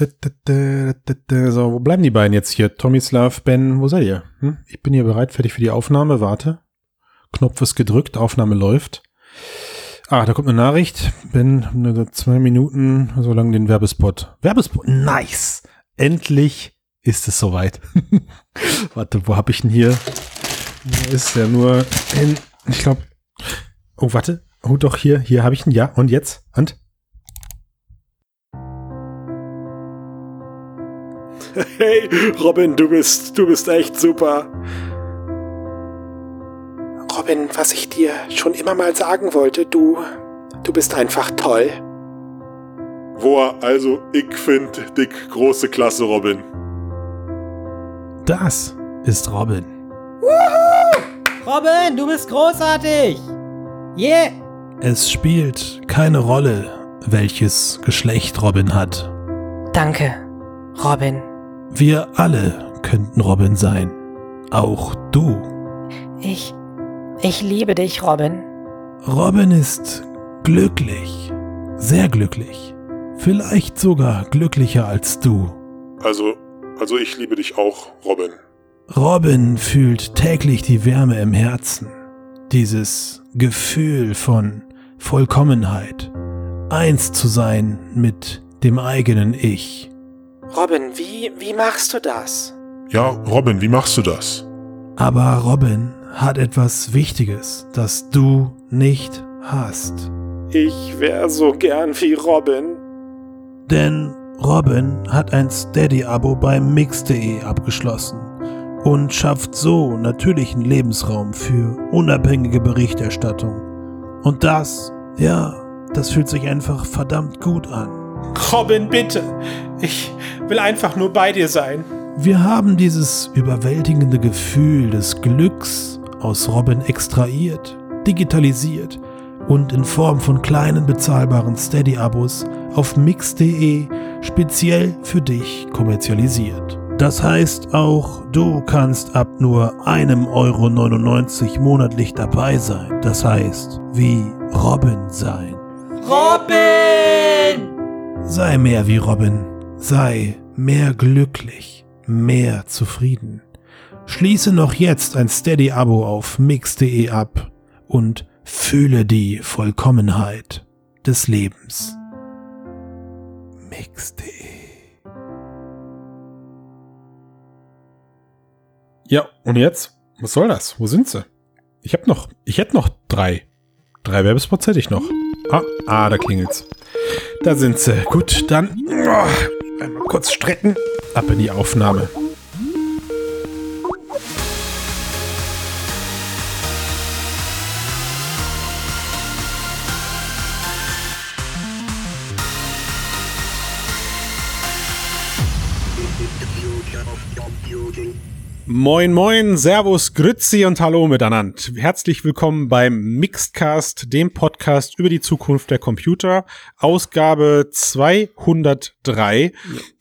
So, wo bleiben die beiden jetzt hier? Tomislav, Ben, wo seid ihr? Hm? Ich bin hier bereit, fertig für die Aufnahme. Warte. Knopf ist gedrückt, Aufnahme läuft. Ah, da kommt eine Nachricht. Ben, nur zwei Minuten, so lange den Werbespot. Werbespot, nice! Endlich ist es soweit. warte, wo hab ich denn hier? Ist ja nur in, ich glaube, oh, warte. Oh, doch, hier, hier habe ich ihn, ja. Und jetzt? Und? Hey, Robin, du bist, du bist echt super. Robin, was ich dir schon immer mal sagen wollte, du, du bist einfach toll. Boah, also ich find dick große Klasse, Robin. Das ist Robin. Woohoo! Robin, du bist großartig. Yeah. Es spielt keine Rolle, welches Geschlecht Robin hat. Danke, Robin. Wir alle könnten Robin sein. Auch du. Ich. Ich liebe dich, Robin. Robin ist glücklich. Sehr glücklich. Vielleicht sogar glücklicher als du. Also, also ich liebe dich auch, Robin. Robin fühlt täglich die Wärme im Herzen. Dieses Gefühl von Vollkommenheit. Eins zu sein mit dem eigenen Ich. Robin, wie, wie machst du das? Ja, Robin, wie machst du das? Aber Robin hat etwas Wichtiges, das du nicht hast. Ich wäre so gern wie Robin. Denn Robin hat ein Steady-Abo bei Mix.de abgeschlossen und schafft so natürlichen Lebensraum für unabhängige Berichterstattung. Und das, ja, das fühlt sich einfach verdammt gut an. Robin, bitte. Ich will einfach nur bei dir sein. Wir haben dieses überwältigende Gefühl des Glücks aus Robin extrahiert, digitalisiert und in Form von kleinen bezahlbaren Steady-Abos auf mix.de speziell für dich kommerzialisiert. Das heißt auch, du kannst ab nur einem Euro 99 monatlich dabei sein. Das heißt, wie Robin sein. Robin! Sei mehr wie Robin. Sei mehr glücklich, mehr zufrieden. Schließe noch jetzt ein Steady-Abo auf mix.de ab und fühle die Vollkommenheit des Lebens. Mix.de Ja, und jetzt? Was soll das? Wo sind sie? Ich hab noch, ich hätte noch drei. Drei Werbespots hätte ich noch. Ah, ah, da klingelt's. Da sind sie. Gut, dann oh, einmal kurz strecken. Ab in die Aufnahme. Moin, moin, Servus, Grützi und Hallo miteinander. Herzlich willkommen beim Mixedcast, dem Podcast über die Zukunft der Computer, Ausgabe 203.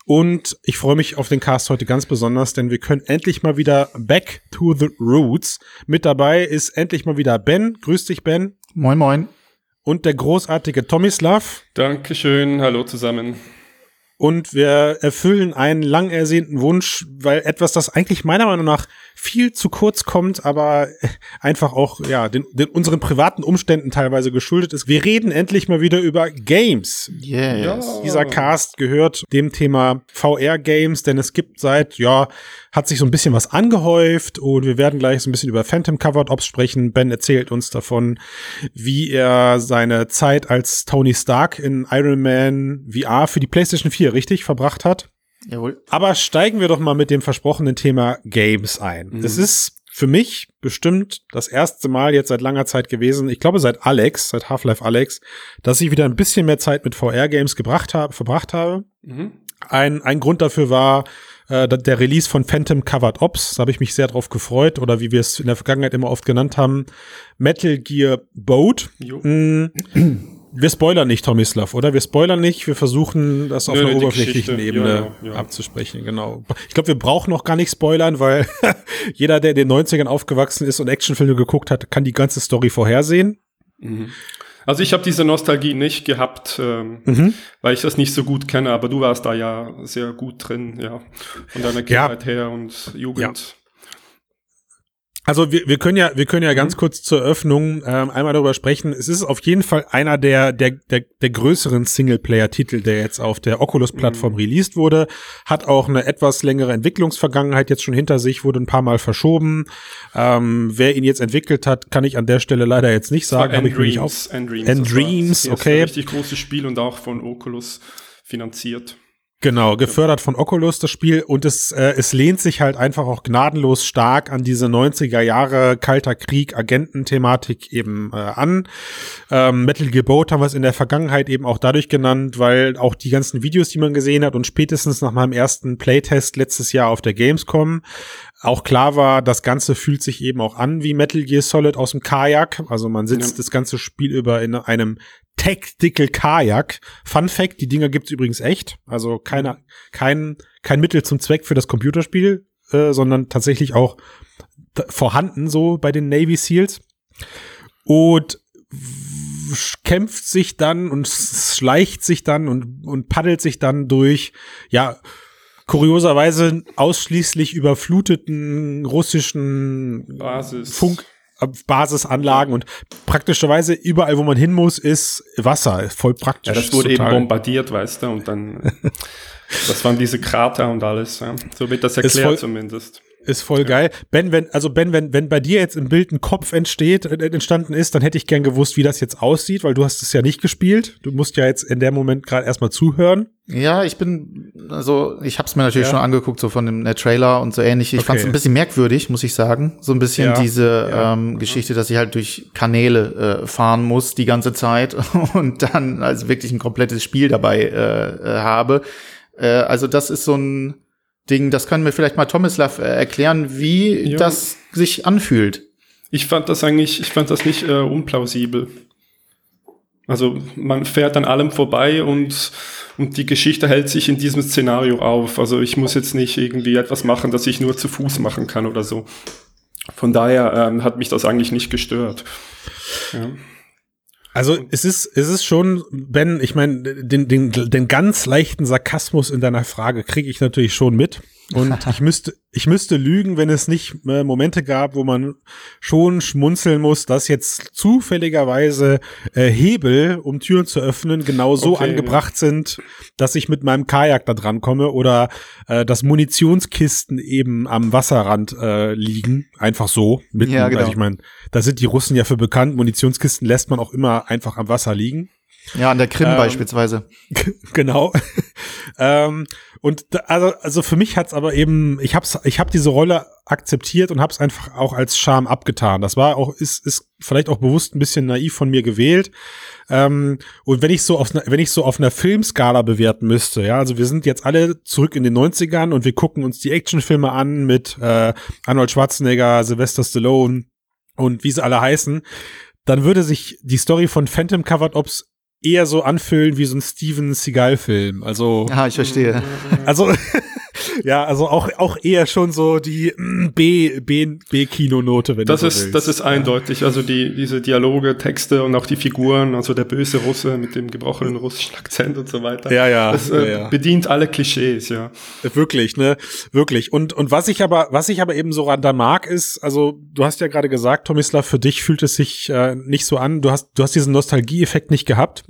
Und ich freue mich auf den Cast heute ganz besonders, denn wir können endlich mal wieder back to the roots. Mit dabei ist endlich mal wieder Ben. Grüß dich, Ben. Moin, moin. Und der großartige Tomislav. Dankeschön, hallo zusammen und wir erfüllen einen lang ersehnten Wunsch, weil etwas, das eigentlich meiner Meinung nach viel zu kurz kommt, aber einfach auch ja den, den unseren privaten Umständen teilweise geschuldet ist. Wir reden endlich mal wieder über Games. Yes. Dieser Cast gehört dem Thema VR Games, denn es gibt seit ja hat sich so ein bisschen was angehäuft und wir werden gleich so ein bisschen über Phantom Covered Ops sprechen. Ben erzählt uns davon, wie er seine Zeit als Tony Stark in Iron Man VR für die PlayStation 4 richtig verbracht hat. Jawohl. Aber steigen wir doch mal mit dem versprochenen Thema Games ein. Mhm. Es ist für mich bestimmt das erste Mal jetzt seit langer Zeit gewesen, ich glaube seit Alex, seit Half-Life Alex, dass ich wieder ein bisschen mehr Zeit mit VR-Games gebracht habe, verbracht habe. Mhm. Ein, ein Grund dafür war äh, der Release von Phantom Covered Ops. Da habe ich mich sehr drauf gefreut. Oder wie wir es in der Vergangenheit immer oft genannt haben, Metal Gear Boat. Mm, wir spoilern nicht, Tomislav, oder? Wir spoilern nicht, wir versuchen das auf Nö, einer oberflächlichen Geschichte. Ebene ja, ja. abzusprechen, genau. Ich glaube, wir brauchen noch gar nicht spoilern, weil jeder, der in den 90ern aufgewachsen ist und Actionfilme geguckt hat, kann die ganze Story vorhersehen. Mhm. Also ich habe diese Nostalgie nicht gehabt, ähm, Mhm. weil ich das nicht so gut kenne, aber du warst da ja sehr gut drin, ja, von deiner Ja. Kindheit her und Jugend. Also wir, wir können ja, wir können ja ganz kurz zur Eröffnung ähm, einmal darüber sprechen. Es ist auf jeden Fall einer der der der, der größeren Singleplayer-Titel, der jetzt auf der Oculus-Plattform released wurde. Hat auch eine etwas längere Entwicklungsvergangenheit jetzt schon hinter sich, wurde ein paar Mal verschoben. Ähm, wer ihn jetzt entwickelt hat, kann ich an der Stelle leider jetzt nicht sagen. Auf. Endreams. Endreams, das war das okay. richtig großes Spiel und auch von Oculus finanziert. Genau, gefördert von Oculus das Spiel und es, äh, es lehnt sich halt einfach auch gnadenlos stark an diese 90er Jahre Kalter Krieg Agententhematik eben äh, an. Ähm, Metal Gear Boat haben wir es in der Vergangenheit eben auch dadurch genannt, weil auch die ganzen Videos, die man gesehen hat und spätestens nach meinem ersten Playtest letztes Jahr auf der Gamescom auch klar war, das Ganze fühlt sich eben auch an wie Metal Gear Solid aus dem Kajak. Also man sitzt Ja. das ganze Spiel über in einem Tactical Kajak. Fun Fact, die Dinger gibt's übrigens echt. Also keine, kein, kein Mittel zum Zweck für das Computerspiel, äh, sondern tatsächlich auch vorhanden so bei den Navy Seals. Und kämpft sich dann und schleicht sich dann und, und paddelt sich dann durch, ja, kurioserweise ausschließlich überfluteten russischen Basis. Funk Basisanlagen und praktischerweise überall, wo man hin muss, ist Wasser. Voll praktisch. Ja, das wurde Total- eben bombardiert, weißt du, und dann, das waren diese Krater und alles, ja. So wird das erklärt zumindest. Ist voll geil. Ben, wenn, also Ben, wenn, wenn bei dir jetzt im Bild ein Kopf entsteht, äh, entstanden ist, dann hätte ich gern gewusst, wie das jetzt aussieht, weil du hast es ja nicht gespielt. Du musst ja jetzt in dem Moment gerade erstmal zuhören. Ja, ich bin, also ich habe es mir natürlich Ja. schon angeguckt, so von dem Trailer und so ähnlich. Ich Okay. fand es ein bisschen merkwürdig, muss ich sagen. So ein bisschen Ja, diese ja. Ähm, Geschichte, dass ich halt durch Kanäle äh, fahren muss die ganze Zeit und dann also wirklich ein komplettes Spiel dabei äh, äh, habe. Äh, also das ist so ein Ding, das kann mir vielleicht mal Tomislav äh, erklären, wie Ja. das sich anfühlt. Ich fand das eigentlich, ich fand das nicht äh, unplausibel. Also man fährt an allem vorbei und, und die Geschichte hält sich in diesem Szenario auf. Also ich muss jetzt nicht irgendwie etwas machen, das ich nur zu Fuß machen kann oder so. Von daher ähm, hat mich das eigentlich nicht gestört. Ja. Also es ist, es ist schon, Ben, ich meine, den, den, den ganz leichten Sarkasmus in deiner Frage kriege ich natürlich schon mit. Und ich müsste, ich müsste lügen, wenn es nicht äh, Momente gab, wo man schon schmunzeln muss, dass jetzt zufälligerweise äh, Hebel, um Türen zu öffnen, genau so Okay, angebracht sind, dass ich mit meinem Kajak da dran komme oder äh, dass Munitionskisten eben am Wasserrand äh, liegen, einfach so. Mitten, Ja, genau. Also ich meine, da sind die Russen ja für bekannt. Munitionskisten lässt man auch immer einfach am Wasser liegen. Ja, an der Krim Ähm, beispielsweise. genau. ähm, und da, also, also für mich hat's aber eben, ich hab's, ich hab diese Rolle akzeptiert und hab's einfach auch als Charme abgetan. Das war auch, ist, ist vielleicht auch bewusst ein bisschen naiv von mir gewählt. Ähm, und wenn ich so auf, einer- wenn ich so auf einer Filmskala bewerten müsste, ja, also wir sind jetzt alle zurück in den 90ern und wir gucken uns die Actionfilme an mit äh, Arnold Schwarzenegger, Sylvester Stallone und wie sie alle heißen, dann würde sich die Story von Phantom Covered Ops eher so anfühlen wie so ein Steven Seagal-Film. Also, Ja, ich verstehe. also, ja, also auch, auch eher schon so die mm, B, B, B-Kinonote, wenn Das du so ist, willst. das ist eindeutig. Also die, diese Dialoge, Texte und auch die Figuren, also der böse Russe mit dem gebrochenen russischen Akzent und so weiter. Ja, ja, Das äh, ja, ja. bedient alle Klischees, ja. Wirklich, ne? Wirklich. Und, und was ich aber, was ich aber eben so da mag, ist, also, du hast ja gerade gesagt, Tomislav, für dich fühlt es sich äh, nicht so an. Du hast, du hast diesen Nostalgie-Effekt nicht gehabt.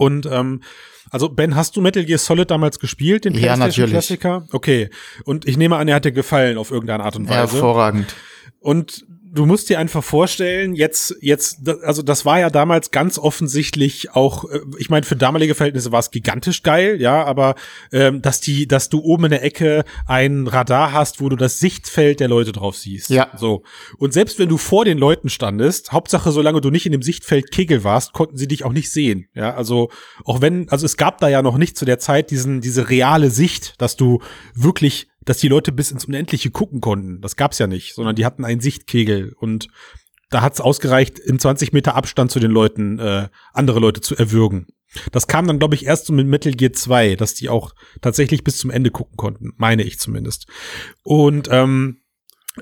Und, ähm, also, Ben, hast du Metal Gear Solid damals gespielt, den Ja, natürlich. PlayStation-Klassiker? Okay. Und ich nehme an, er hat dir gefallen auf irgendeine Art und Weise. Hervorragend. Und du musst dir einfach vorstellen, jetzt, jetzt, also das war ja damals ganz offensichtlich auch, äh, ich meine, für damalige Verhältnisse war es gigantisch geil, ja, aber ähm, dass die, dass du oben in der Ecke ein Radar hast, wo du das Sichtfeld der Leute drauf siehst. Ja. So. Und selbst wenn du vor den Leuten standest, Hauptsache, solange du nicht in dem Sichtfeld Kegel warst, konnten sie dich auch nicht sehen. Ja, also auch wenn, also es gab da ja noch nicht zu der Zeit diesen, diese reale Sicht, dass du wirklich dass die Leute bis ins Unendliche gucken konnten. Das gab's ja nicht, sondern die hatten einen Sichtkegel und da hat's ausgereicht, in 20 Meter Abstand zu den Leuten äh, andere Leute zu erwürgen. Das kam dann, glaube ich, erst so mit Metal Gear 2, dass die auch tatsächlich bis zum Ende gucken konnten, meine ich zumindest. Und ähm,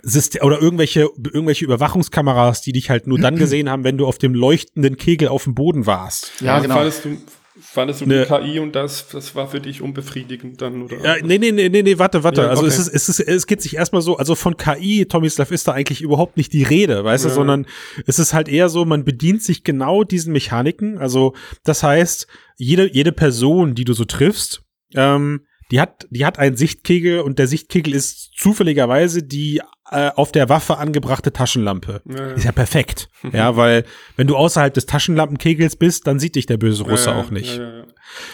System oder irgendwelche, irgendwelche Überwachungskameras, die dich halt nur dann gesehen haben, wenn du auf dem leuchtenden Kegel auf dem Boden warst. Ja, Also genau. Fandest du, fandest du Ne. die KI und das, das war für dich unbefriedigend dann, oder? Ja, nee, nee, nee, nee, nee, warte, warte. Ja, also okay. es ist, es ist, es geht sich erstmal so, also von KI, Tomislav, ist da eigentlich überhaupt nicht die Rede, weißt du, Ja. sondern es ist halt eher so, man bedient sich genau diesen Mechaniken. Also, das heißt, jede, jede Person, die du so triffst, ähm, die hat, die hat einen Sichtkegel und der Sichtkegel ist zufälligerweise die äh, auf der Waffe angebrachte Taschenlampe. Ja, ja. Ist ja perfekt. ja, weil wenn du außerhalb des Taschenlampenkegels bist, dann sieht dich der böse Russe Ja, auch nicht.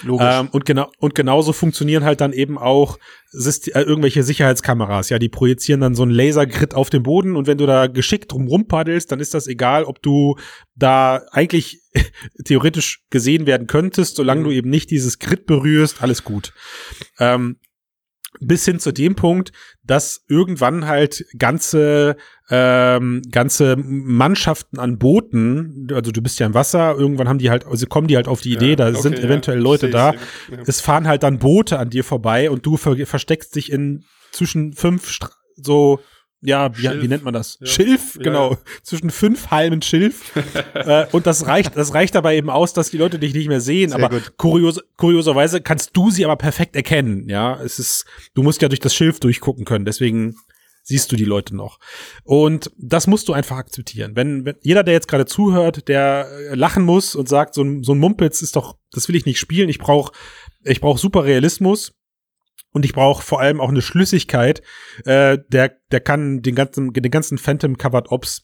Logisch. Ähm, und genau und genauso funktionieren halt dann eben auch Syst äh, irgendwelche Sicherheitskameras. Ja, die projizieren dann so einen Lasergrid auf den Boden und wenn du da geschickt drum rumpaddelst, dann ist das egal, ob du da eigentlich theoretisch gesehen werden könntest, solange Mhm. du eben nicht dieses Grid berührst, alles gut. Ähm, bis hin zu dem Punkt, dass irgendwann halt ganze ähm, ganze Mannschaften an Booten, also du bist ja im Wasser, irgendwann haben die halt, also kommen die halt auf die Idee, Ja, da okay, sind ja. eventuell Leute Seh, da, ja. es fahren halt dann Boote an dir vorbei und du ver versteckst dich in zwischen fünf Stra so ja, wie, wie nennt man das? Ja. Schilf, genau. ja. Zwischen fünf Halmen Schilf. äh, und das reicht, das reicht dabei eben aus, dass die Leute dich nicht mehr sehen. Sehr aber kurios, kurioserweise kannst du sie aber perfekt erkennen. Ja, es ist, du musst ja durch das Schilf durchgucken können. Deswegen siehst du die Leute noch. Und das musst du einfach akzeptieren. Wenn, wenn jeder, der jetzt gerade zuhört, der äh, lachen muss und sagt, so ein, so ein Mumpitz ist doch, das will ich nicht spielen. Ich brauche ich brauch super Realismus. Und ich brauche vor allem auch eine Schlüssigkeit. Äh, der, der kann den ganzen, den ganzen Phantom Covered Ops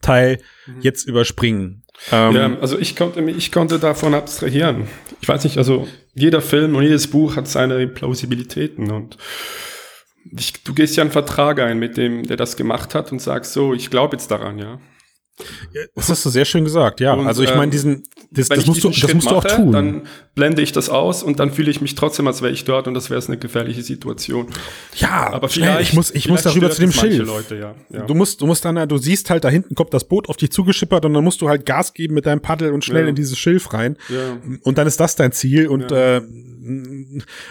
Teil jetzt überspringen. Ähm, ja, also ich konnte, mich- ich konnte davon abstrahieren. Ich weiß nicht, also jeder Film und jedes Buch hat seine Plausibilitäten und ich, du gehst ja einen Vertrag ein mit dem, der das gemacht hat und sagst so, ich glaube jetzt daran, ja. Das hast du sehr schön gesagt, ja. Und, also ich meine, ähm, diesen, das, Wenn das ich musst du, diesen das Schritt musst du auch mache, tun. dann blende ich das aus und dann fühle ich mich trotzdem, als wäre ich dort und das wäre eine gefährliche Situation. ja, Aber schnell, vielleicht, ich muss, ich muss darüber zu dem es Schilf. Leute, ja. ja. Du musst, du musst dann, du siehst halt, da hinten kommt das Boot auf dich zugeschippert und dann musst du halt Gas geben mit deinem Paddel und schnell Ja. in dieses Schilf rein. ja. Und dann ist das dein Ziel. Und äh,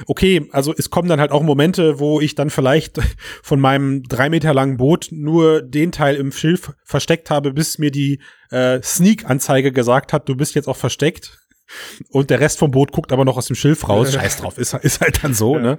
okay, also es kommen dann halt auch Momente, wo ich dann vielleicht von meinem drei Meter langen Boot nur den Teil im Schilf versteckt habe, bis mir die äh, Sneak-Anzeige gesagt hat, du bist jetzt auch versteckt. Und der Rest vom Boot guckt aber noch aus dem Schilf raus. Scheiß drauf, ist, ist halt dann so, Ja. ne?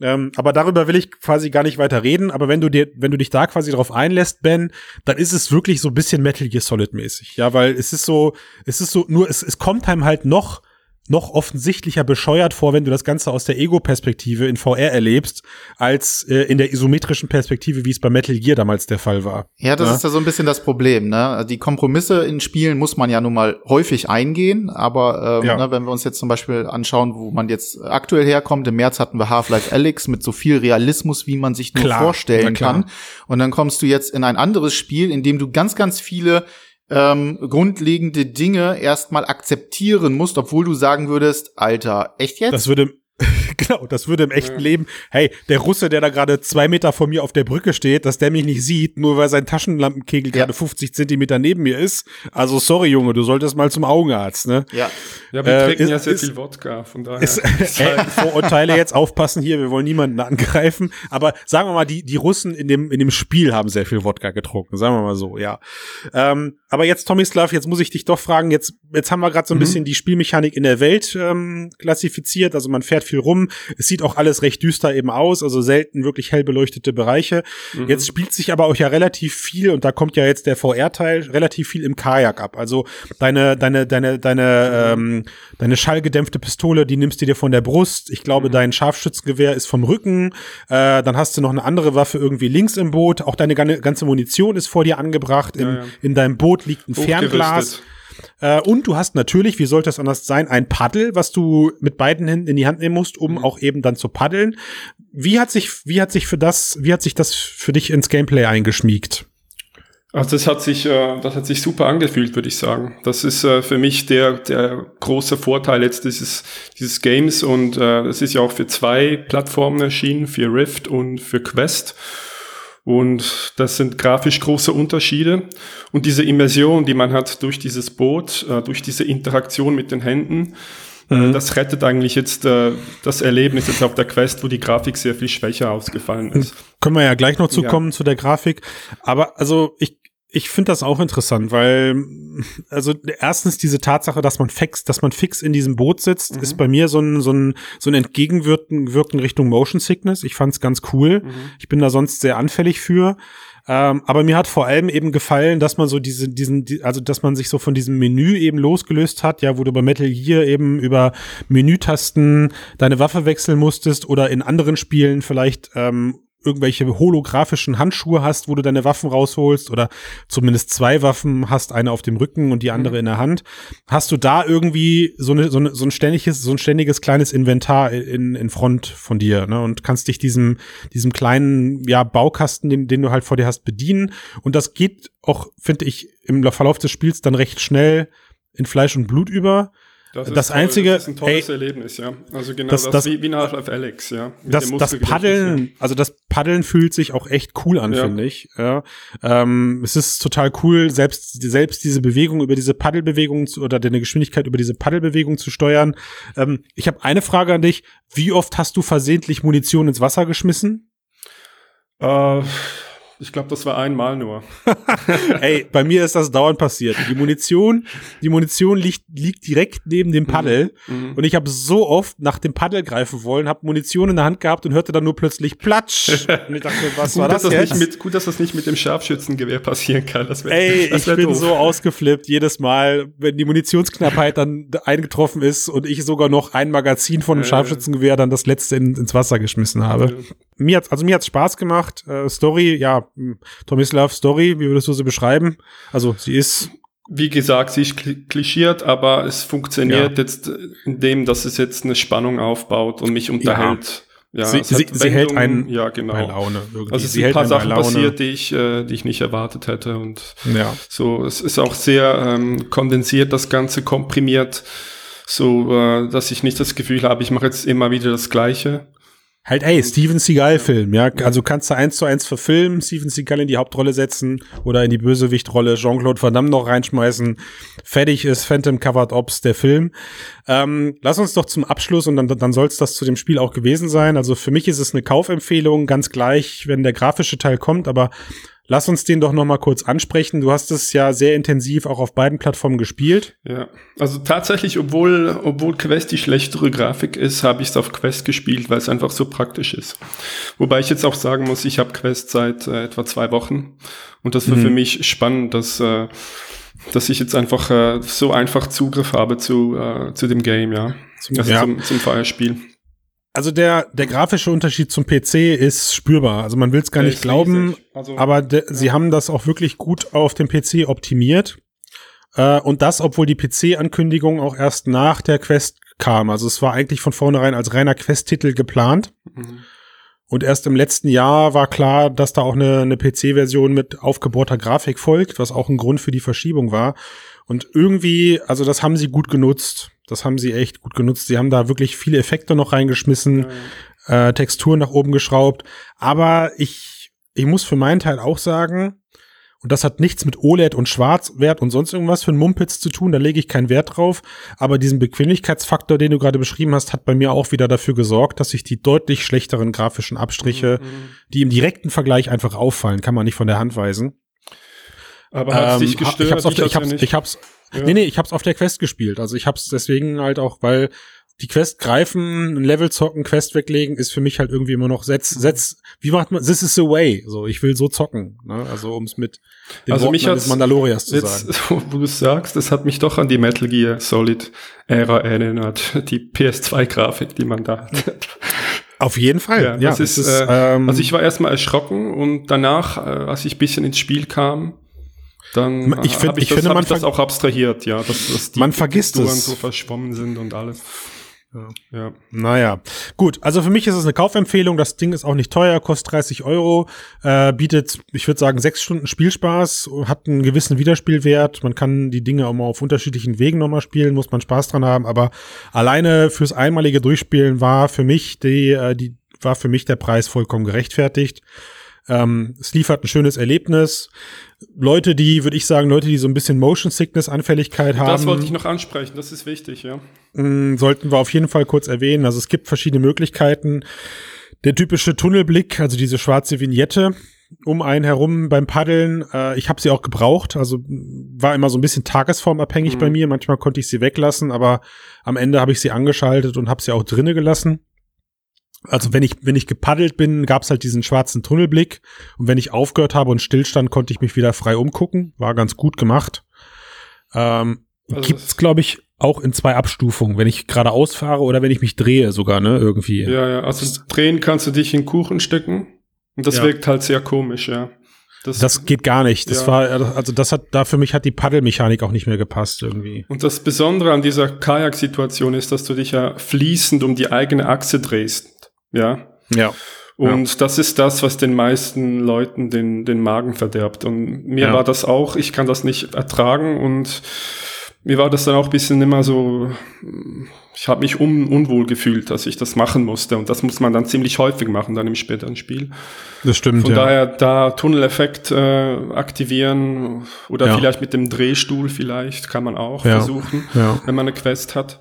Ähm, aber darüber will ich quasi gar nicht weiter reden. Aber wenn du dir, wenn du dich da quasi drauf einlässt, Ben, dann ist es wirklich so ein bisschen Metal Gear Solid mäßig. Ja, weil es ist so, es ist so, nur es, es kommt einem halt noch, noch offensichtlicher bescheuert vor, wenn du das Ganze aus der Ego-Perspektive in VR erlebst, als äh, in der isometrischen Perspektive, wie es bei Metal Gear damals der Fall war. Ja, das Ja. ist ja so ein bisschen das Problem. Ne? Also Die Kompromisse in Spielen muss man ja nun mal häufig eingehen, aber ähm, Ja. ne, wenn wir uns jetzt zum Beispiel anschauen, wo man jetzt aktuell herkommt, im März hatten wir Half-Life Alyx mit so viel Realismus, wie man sich nur Klar, vorstellen kann. Und dann kommst du jetzt in ein anderes Spiel, in dem du ganz, ganz viele ähm, grundlegende Dinge erstmal akzeptieren musst, obwohl du sagen würdest, Alter, echt jetzt? Das würde, genau, das würde im echten Leben, hey, der Russe, der da gerade zwei Meter vor mir auf der Brücke steht, dass der mich nicht sieht, nur weil sein Taschenlampenkegel Ja. gerade 50 Zentimeter neben mir ist. Also sorry, Junge, du solltest mal zum Augenarzt, ne? ja. ja, wir Äh, trinken ist- ja sehr ist- viel Wodka, von daher. Ist, äh, Vorurteile jetzt aufpassen hier, wir wollen niemanden angreifen. Aber sagen wir mal, die, die Russen in dem, in dem Spiel haben sehr viel Wodka getrunken, sagen wir mal so, ja. Ähm, aber jetzt, Tomislav, jetzt muss ich dich doch fragen, jetzt, jetzt haben wir gerade so ein bisschen die Spielmechanik in der Welt ähm, klassifiziert. Also man fährt viel rum. Es sieht auch alles recht düster eben aus, also selten wirklich hell beleuchtete Bereiche. Jetzt spielt sich aber auch ja relativ viel, und da kommt ja jetzt der VR-Teil, relativ viel im Kajak ab. Also deine, deine, deine, deine, ähm, deine schallgedämpfte Pistole, die nimmst du dir von der Brust. Ich glaube, dein Scharfschützengewehr ist vom Rücken. Äh, dann hast du noch eine andere Waffe irgendwie links im Boot. Auch deine gan- ganze Munition ist vor dir angebracht. In, ja. in deinem Boot liegt ein Fernglas. Äh, und du hast natürlich, wie sollte es anders sein, ein Paddel, was du mit beiden Händen in die Hand nehmen musst, um Mhm. auch eben dann zu paddeln. Wie hat sich, wie hat sich für das, wie hat sich das für dich ins Gameplay eingeschmiegt? Also das hat sich, äh, das hat sich super angefühlt, würde ich sagen. Das ist äh, für mich der, der große Vorteil jetzt dieses, dieses Games und äh, das ist ja auch für zwei Plattformen erschienen, für Rift und für Quest. Und das sind grafisch große Unterschiede. Und diese Immersion, die man hat durch dieses Boot, äh, durch diese Interaktion mit den Händen, Äh, das rettet eigentlich jetzt äh, das Erlebnis jetzt auf der Quest, wo die Grafik sehr viel schwächer ausgefallen ist. Können wir ja gleich noch zu Ja. zu der Grafik. Aber also ich, ich finde das auch interessant, weil also erstens diese Tatsache, dass man fix, dass man fix in diesem Boot sitzt, Mhm. ist bei mir so ein so ein so ein Entgegenwirken wirken Richtung Motion Sickness. Ich fand's ganz cool. Mhm. Ich bin da sonst sehr anfällig für. Ähm, aber mir hat vor allem eben gefallen, dass man so diese, diesen, die, also dass man sich so von diesem Menü eben losgelöst hat, ja, wo du bei Metal Gear eben über Menütasten deine Waffe wechseln musstest oder in anderen Spielen vielleicht ähm, irgendwelche holographischen Handschuhe hast, wo du deine Waffen rausholst oder zumindest zwei Waffen hast, eine auf dem Rücken und die andere in der Hand. Hast du da irgendwie so, eine, so, eine, so ein ständiges, so ein ständiges kleines Inventar in, in Front von dir, ne? Und kannst dich diesem, diesem kleinen, ja, Baukasten, den, den du halt vor dir hast, bedienen. Und das geht auch, finde ich, im Verlauf des Spiels dann recht schnell in Fleisch und Blut über. Das, Das Einzige- das ist ein tolles ey, Erlebnis, ja. Also genau das- das, das- wie, wie Half-Life Alex, ja. Das, das Paddeln, also das Paddeln fühlt sich auch echt cool an, Ja. finde ich. Ja. Ähm, es ist total cool, selbst, selbst diese Bewegung über diese Paddelbewegung zu, oder deine Geschwindigkeit über diese Paddelbewegung zu steuern. Ähm, ich habe eine Frage an dich. Wie oft hast du versehentlich Munition ins Wasser geschmissen? Äh, ich glaube, das war einmal nur. Ey, bei mir ist das dauernd passiert. Die Munition, die Munition liegt, liegt direkt neben dem Paddel. Mhm. Und ich habe so oft nach dem Paddel greifen wollen, habe Munition in der Hand gehabt und hörte dann nur plötzlich Platsch. Und ich dachte, was war Gut, das dass das jetzt? nicht mit, gut, dass das nicht mit dem Scharfschützengewehr passieren kann. Das wär, Ey, das ich bin doof. so ausgeflippt jedes Mal, wenn die Munitionsknappheit dann eingetroffen ist und ich sogar noch ein Magazin von einem Äh. Scharfschützengewehr dann das letzte in, ins Wasser geschmissen habe. Mir hat's, also mir hat's Spaß gemacht. Äh, Story, ja, hm, Tomislav Story, wie würdest du sie beschreiben? Also sie ist Wie gesagt, sie ist kli- klischiert, aber es funktioniert jetzt in dem, dass es jetzt eine Spannung aufbaut und mich unterhält. Ja, Sie- es sie- hat sie hält einen ja, genau. bei Laune. Irgendwie. Also es sie sind ein paar Sachen Laune. passiert, die ich, äh, die ich nicht erwartet hätte und Ja. so. Es ist auch sehr ähm, kondensiert, das Ganze komprimiert, so äh, dass ich nicht das Gefühl habe, ich mache jetzt immer wieder das Gleiche. Halt, ey, Steven Seagal-Film, ja. Also kannst du eins zu eins verfilmen, Steven Seagal in die Hauptrolle setzen oder in die Bösewichtrolle Jean-Claude Van noch reinschmeißen. Fertig ist Phantom Covered Ops, der Film. Ähm, lass uns doch zum Abschluss und dann, dann soll es das zu dem Spiel auch gewesen sein. Also für mich ist es eine Kaufempfehlung, ganz gleich, wenn der grafische Teil kommt, aber lass uns den doch noch mal kurz ansprechen. Du hast es ja sehr intensiv auch auf beiden Plattformen gespielt. Ja, also tatsächlich, obwohl, obwohl Quest die schlechtere Grafik ist, habe ich es auf Quest gespielt, weil es einfach so praktisch ist. Wobei ich jetzt auch sagen muss, ich habe Quest seit äh, etwa zwei Wochen und das war Mhm. für mich spannend, dass, äh, dass ich jetzt einfach äh, so einfach Zugriff habe zu, äh, zu dem Game, ja. Also Ja. zum, zum Feuerspiel. Also der, der grafische Unterschied zum PC ist spürbar. Also man will es gar Der nicht glauben. Also, aber de, sie haben das auch wirklich gut auf dem PC optimiert. Äh, und das, obwohl die PC-Ankündigung auch erst nach der Quest kam. Also es war eigentlich von vornherein als reiner Quest-Titel geplant. Mhm. Und erst im letzten Jahr war klar, dass da auch eine, eine PC-Version mit aufgebohrter Grafik folgt, was auch ein Grund für die Verschiebung war. Und irgendwie, also das haben sie gut genutzt. Das haben sie echt gut genutzt. Sie haben da wirklich viele Effekte noch reingeschmissen, äh, Texturen nach oben geschraubt. Aber ich, ich muss für meinen Teil auch sagen, und das hat nichts mit OLED und Schwarzwert und sonst irgendwas für einen Mumpitz zu tun, da lege ich keinen Wert drauf. Aber diesen Bequemlichkeitsfaktor, den du gerade beschrieben hast, hat bei mir auch wieder dafür gesorgt, dass ich die deutlich schlechteren grafischen Abstriche, die im direkten Vergleich einfach auffallen, kann man nicht von der Hand weisen. Aber hat es dich Ähm, gestört? Ich hab's, auf der, ich hab's, nicht. ich hab's, Ja. nee, nee, ich hab's auf der Quest gespielt. Also ich hab's deswegen halt auch, weil die Quest greifen, ein Level zocken, Quest weglegen, ist für mich halt irgendwie immer noch setz, setz, wie macht man, this is the way. So, ich will so zocken, ne? Also ums mit den Also Worten mich eines hat's Mandaloriers zu Jetzt, sagen. so, wo du es sagst, das hat mich doch an die Metal Gear Solid Ära erinnert. Die PS2-Grafik, die man da hat. Auf jeden Fall. Ja, das es ist, äh, ähm, also ich war erstmal erschrocken und danach, äh, als ich ein bisschen ins Spiel kam, dann Ich find- ich, ich das, finde, man ich das auch abstrahiert, ja, dass, dass die Man vergisst Texturen es. so verschwommen sind und alles. Ja. Naja, gut. Also für mich ist es eine Kaufempfehlung. Das Ding ist auch nicht teuer, kostet 30 Euro, äh, bietet, ich würde sagen, sechs Stunden Spielspaß, hat einen gewissen Wiederspielwert. Man kann die Dinge auch mal auf unterschiedlichen Wegen nochmal spielen, muss man Spaß dran haben. Aber alleine fürs einmalige Durchspielen war für mich die, äh, die war für mich der Preis vollkommen gerechtfertigt. Ähm, es liefert ein schönes Erlebnis. Leute, die, würde ich sagen, Leute, die so ein bisschen Motion Sickness Anfälligkeit haben. Das wollte ich noch ansprechen, das ist wichtig, ja. Mm, sollten wir auf jeden Fall kurz erwähnen. Also es gibt verschiedene Möglichkeiten. Der typische Tunnelblick, also diese schwarze Vignette um einen herum beim Paddeln. Äh, ich habe sie auch gebraucht, also war immer so ein bisschen tagesformabhängig Mhm. bei mir. Manchmal konnte ich sie weglassen, aber am Ende habe ich sie angeschaltet und habe sie auch drinne gelassen. Also wenn ich wenn ich gepaddelt bin, gab es halt diesen schwarzen Tunnelblick und wenn ich aufgehört habe und stillstand, konnte ich mich wieder frei umgucken. War ganz gut gemacht. Ähm, Also gibt's das- glaube ich auch in zwei Abstufungen, wenn ich geradeaus fahre oder wenn ich mich drehe sogar, ne, irgendwie. Ja, ja, also drehen kannst du dich in Kuchen stecken und das Ja. wirkt halt sehr komisch, ja. Das geht gar nicht. Das Ja. war, also das hat, da für mich hat die Paddelmechanik auch nicht mehr gepasst irgendwie. Und das Besondere an dieser Kajak-Situation ist, dass du dich ja fließend um die eigene Achse drehst, ja. Ja. Und das ist das, was den meisten Leuten den, den Magen verderbt. Und mir Ja. war das auch, ich kann das nicht ertragen und mir war das dann auch ein bisschen immer so, ich habe mich un, unwohl gefühlt, dass ich das machen musste. Und das muss man dann ziemlich häufig machen, dann im späteren Spiel. Das stimmt, Von ja. daher da Tunneleffekt äh, aktivieren oder Ja. vielleicht mit dem Drehstuhl vielleicht kann man auch Ja. versuchen, Ja. wenn man eine Quest hat.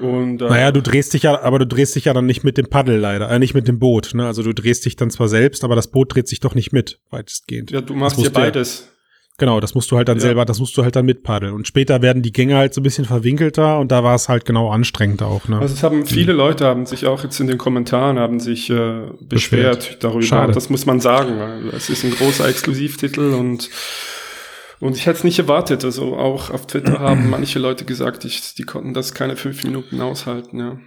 Und äh, Naja, du drehst dich ja, aber du drehst dich ja dann nicht mit dem Paddel leider, äh, nicht mit dem Boot. Ne? Also du drehst dich dann zwar selbst, aber das Boot dreht sich doch nicht mit, weitestgehend. ja, du machst ja beides. Genau, das musst du halt dann Ja. selber, das musst du halt dann mitpaddeln. Und später werden die Gänge halt so ein bisschen verwinkelter und da war es halt genau anstrengend auch. Ne? Also es haben viele Leute haben sich auch jetzt in den Kommentaren haben sich äh, beschwert, Beschwert. darüber. Schade. Das muss man sagen. weil Es ist ein großer Exklusivtitel und und ich hätte es nicht erwartet. Also auch auf Twitter haben manche Leute gesagt, ich, die konnten das keine fünf Minuten aushalten. Ja.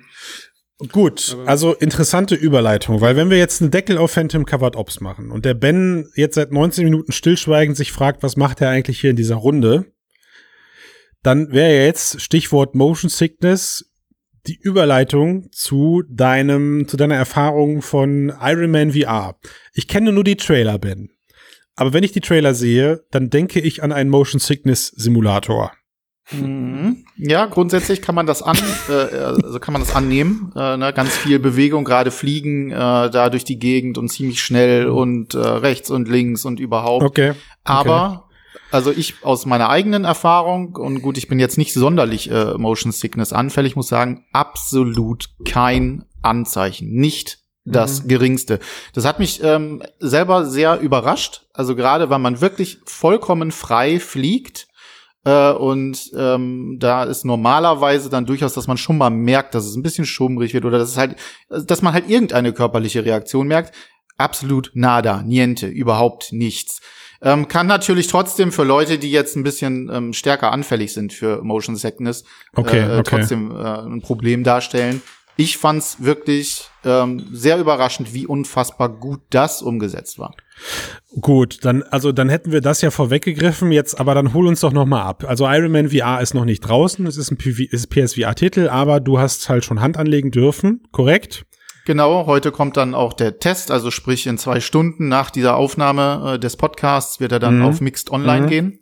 Gut, also interessante Überleitung, weil wenn wir jetzt einen Deckel auf Phantom Covered Ops machen und der Ben jetzt seit 19 Minuten stillschweigend sich fragt, was macht er eigentlich hier in dieser Runde, dann wäre jetzt Stichwort Motion Sickness die Überleitung zu deinem, zu deiner Erfahrung von Iron Man VR. Ich kenne nur die Trailer, Ben. Aber wenn ich die Trailer sehe, dann denke ich an einen Motion Sickness Simulator. Mhm. Ja, grundsätzlich kann man das an, äh, also kann man das annehmen. Äh, ne? Ganz viel Bewegung, gerade fliegen äh, da durch die Gegend und ziemlich schnell und äh, rechts und links und überhaupt. Okay. Aber also ich aus meiner eigenen Erfahrung und gut, ich bin jetzt nicht sonderlich äh, Motion Sickness anfällig, muss sagen, absolut kein Anzeichen, nicht das geringste. Das hat mich ähm, selber sehr überrascht. Also gerade, weil man wirklich vollkommen frei fliegt. Äh, und ähm, da ist normalerweise dann durchaus, dass man schon mal merkt, dass es ein bisschen schummrig wird oder dass es halt, dass man halt irgendeine körperliche Reaktion merkt. Absolut nada, niente, überhaupt nichts. Ähm, kann natürlich trotzdem für Leute, die jetzt ein bisschen ähm, stärker anfällig sind für Motion Sickness, Okay, äh, okay. trotzdem äh, ein Problem darstellen. Ich fand's wirklich ähm, sehr überraschend, wie unfassbar gut das umgesetzt war. Gut, dann also dann hätten wir das ja vorweggegriffen. Jetzt, aber dann hol uns doch noch mal ab. Also Iron Man VR ist noch nicht draußen. Es ist ein PSVR-Titel, aber du hast halt schon Hand anlegen dürfen, korrekt? Genau, heute kommt dann auch der Test, also sprich in zwei Stunden nach dieser Aufnahme äh, des Podcasts wird er dann Mhm. auf Mixed Online Mhm. gehen.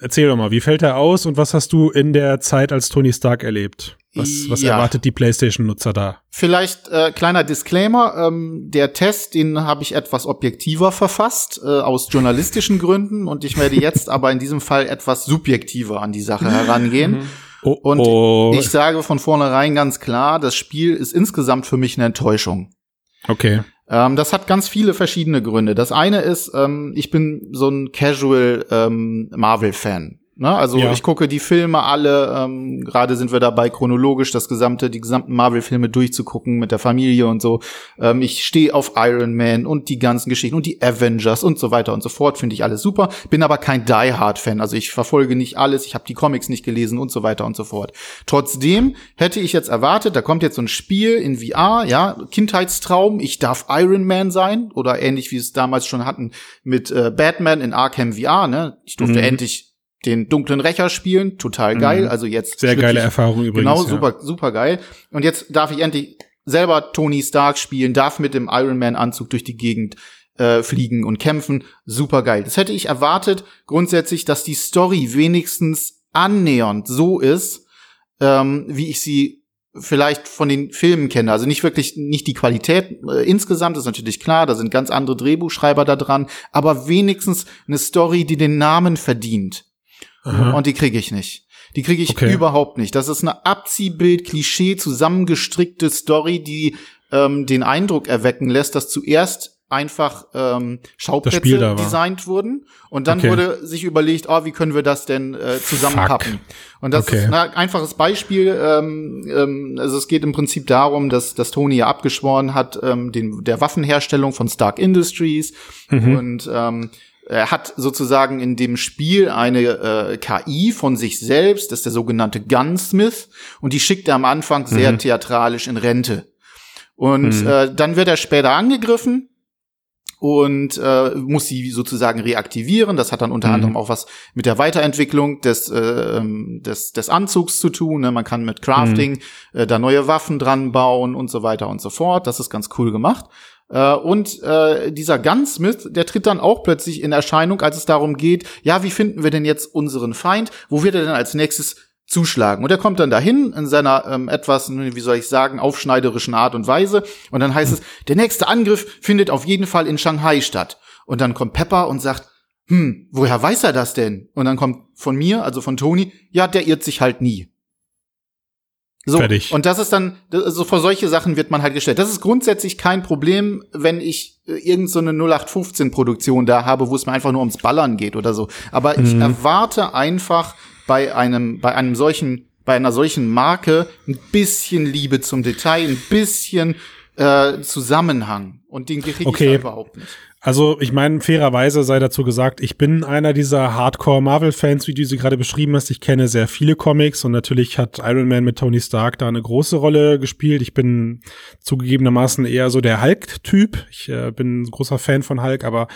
Erzähl doch mal, wie fällt er aus und was hast du in der Zeit als Tony Stark erlebt? Was, was Ja. erwartet die PlayStation-Nutzer da? Vielleicht äh, kleiner Disclaimer, ähm, der Test, den habe ich etwas objektiver verfasst, äh, aus journalistischen Gründen und ich werde jetzt aber in diesem Fall etwas subjektiver an die Sache herangehen. Oh, Und oh, ich sage von vornherein ganz klar, das Spiel ist insgesamt für mich eine Enttäuschung. okay. Ähm, das hat ganz viele verschiedene Gründe. Das eine ist, ähm, ich bin so ein Casual ähm, Marvel-Fan. Ne? Also Ja. ich gucke die Filme alle, ähm, gerade sind wir dabei, chronologisch das gesamte, die gesamten Marvel-Filme durchzugucken mit der Familie und so. Ähm, ich stehe auf Iron Man und die ganzen Geschichten und die Avengers und so weiter und so fort, finde ich alles super. Bin aber kein Die Hard-Fan, also ich verfolge nicht alles, ich habe die Comics nicht gelesen und so weiter und so fort. Trotzdem hätte ich jetzt erwartet, da kommt jetzt so ein Spiel in VR, ja, Kindheitstraum, ich darf Iron Man sein oder ähnlich wie es damals schon hatten mit äh, Batman in Arkham VR, ne? Ich durfte Mhm. endlich den dunklen Rächer spielen, total geil. Mhm. Also jetzt Sehr geile Erfahrung übrigens. Genau, ja. super, super geil. Und jetzt darf ich endlich selber Tony Stark spielen, darf mit dem Iron Man Anzug durch die Gegend äh, fliegen und kämpfen. Super geil. Das hätte ich erwartet, grundsätzlich, dass die Story wenigstens annähernd so ist, ähm, wie ich sie vielleicht von den Filmen kenne. Also nicht wirklich, nicht die Qualität äh, insgesamt, ist natürlich klar, da sind ganz andere Drehbuchschreiber da dran, aber wenigstens eine Story, die den Namen verdient. Aha. Und die kriege ich nicht. Die kriege ich Okay. überhaupt nicht. Das ist eine Abziehbild, Klischee, zusammengestrickte Story, die ähm, den Eindruck erwecken lässt, dass zuerst einfach ähm, Schauplätze designt wurden und dann Okay. wurde sich überlegt, oh, wie können wir das denn äh, zusammenpappen? Und das Okay. ist ein einfaches Beispiel. Ähm, ähm, also es geht im Prinzip darum, dass, dass Tony ja abgeschworen hat, ähm, den, der Waffenherstellung von Stark Industries Mhm. und ähm, er hat sozusagen in dem Spiel eine äh, KI von sich selbst, das ist der sogenannte Gunsmith, und die schickt er am Anfang sehr Mhm. theatralisch in Rente. Und Mhm. äh, dann wird er später angegriffen und äh, muss sie sozusagen reaktivieren. Das hat dann unter Mhm. anderem auch was mit der Weiterentwicklung des, äh, des, des Anzugs zu tun. Ne? Man kann mit Crafting äh, da neue Waffen dran bauen und so weiter und so fort. Das ist ganz cool gemacht. Äh, und äh, dieser Gunsmith, der tritt dann auch plötzlich in Erscheinung, als es darum geht, ja, wie finden wir denn jetzt unseren Feind? Wo wird er denn als nächstes zuschlagen? Und er kommt dann dahin in seiner ähm, etwas, wie soll ich sagen, aufschneiderischen Art und Weise. Und dann heißt es, der nächste Angriff findet auf jeden Fall in Shanghai statt. Und dann kommt Pepper und sagt, hm, woher weiß er das denn? Und dann kommt von mir, also von Tony, ja, der irrt sich halt nie. So, Fertig. und das ist dann, so also vor solche Sachen wird man halt gestellt. Das ist grundsätzlich kein Problem, wenn ich äh, irgend so eine 0815-Produktion da habe, wo es mir einfach nur ums Ballern geht oder so. Aber ich Mhm. erwarte einfach bei einem, bei einem solchen, bei einer solchen Marke ein bisschen Liebe zum Detail, ein bisschen äh, Zusammenhang. Und den kriege ich Okay. da überhaupt nicht. Also, ich meine, fairerweise sei dazu gesagt, ich bin einer dieser Hardcore-Marvel-Fans, wie du sie gerade beschrieben hast. Ich kenne sehr viele Comics und natürlich hat Iron Man mit Tony Stark da eine große Rolle gespielt. Ich bin zugegebenermaßen eher so der Hulk-Typ. Ich äh, bin ein großer Fan von Hulk, aber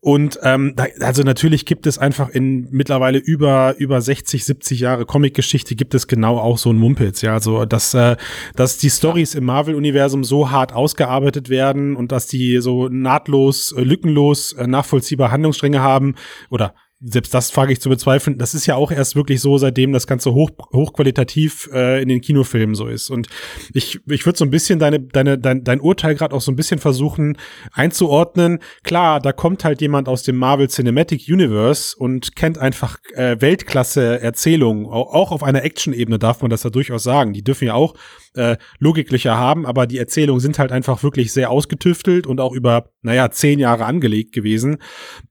und ähm, da, also natürlich gibt es einfach in mittlerweile über über 60, 70 Jahre Comic-Geschichte gibt es genau auch so ein Mumpitz, ja, also dass äh, dass die Stories im Marvel-Universum so hart ausgearbeitet werden und dass die so nahtlos, lückenlos äh, nachvollziehbar Handlungsstränge haben oder selbst das frage ich zu bezweifeln. Das ist ja auch erst wirklich so, seitdem das Ganze hoch, hochqualitativ äh, in den Kinofilmen so ist. Und ich, ich würde so ein bisschen deine, deine, dein, dein Urteil gerade auch so ein bisschen versuchen einzuordnen. Klar, da kommt halt jemand aus dem Marvel Cinematic Universe und kennt einfach äh, Weltklasse Erzählungen. Auch, auch auf einer Action-Ebene darf man das ja durchaus sagen. Die dürfen ja auch äh, Logiklöcher haben, aber die Erzählungen sind halt einfach wirklich sehr ausgetüftelt und auch über, naja, zehn Jahre angelegt gewesen.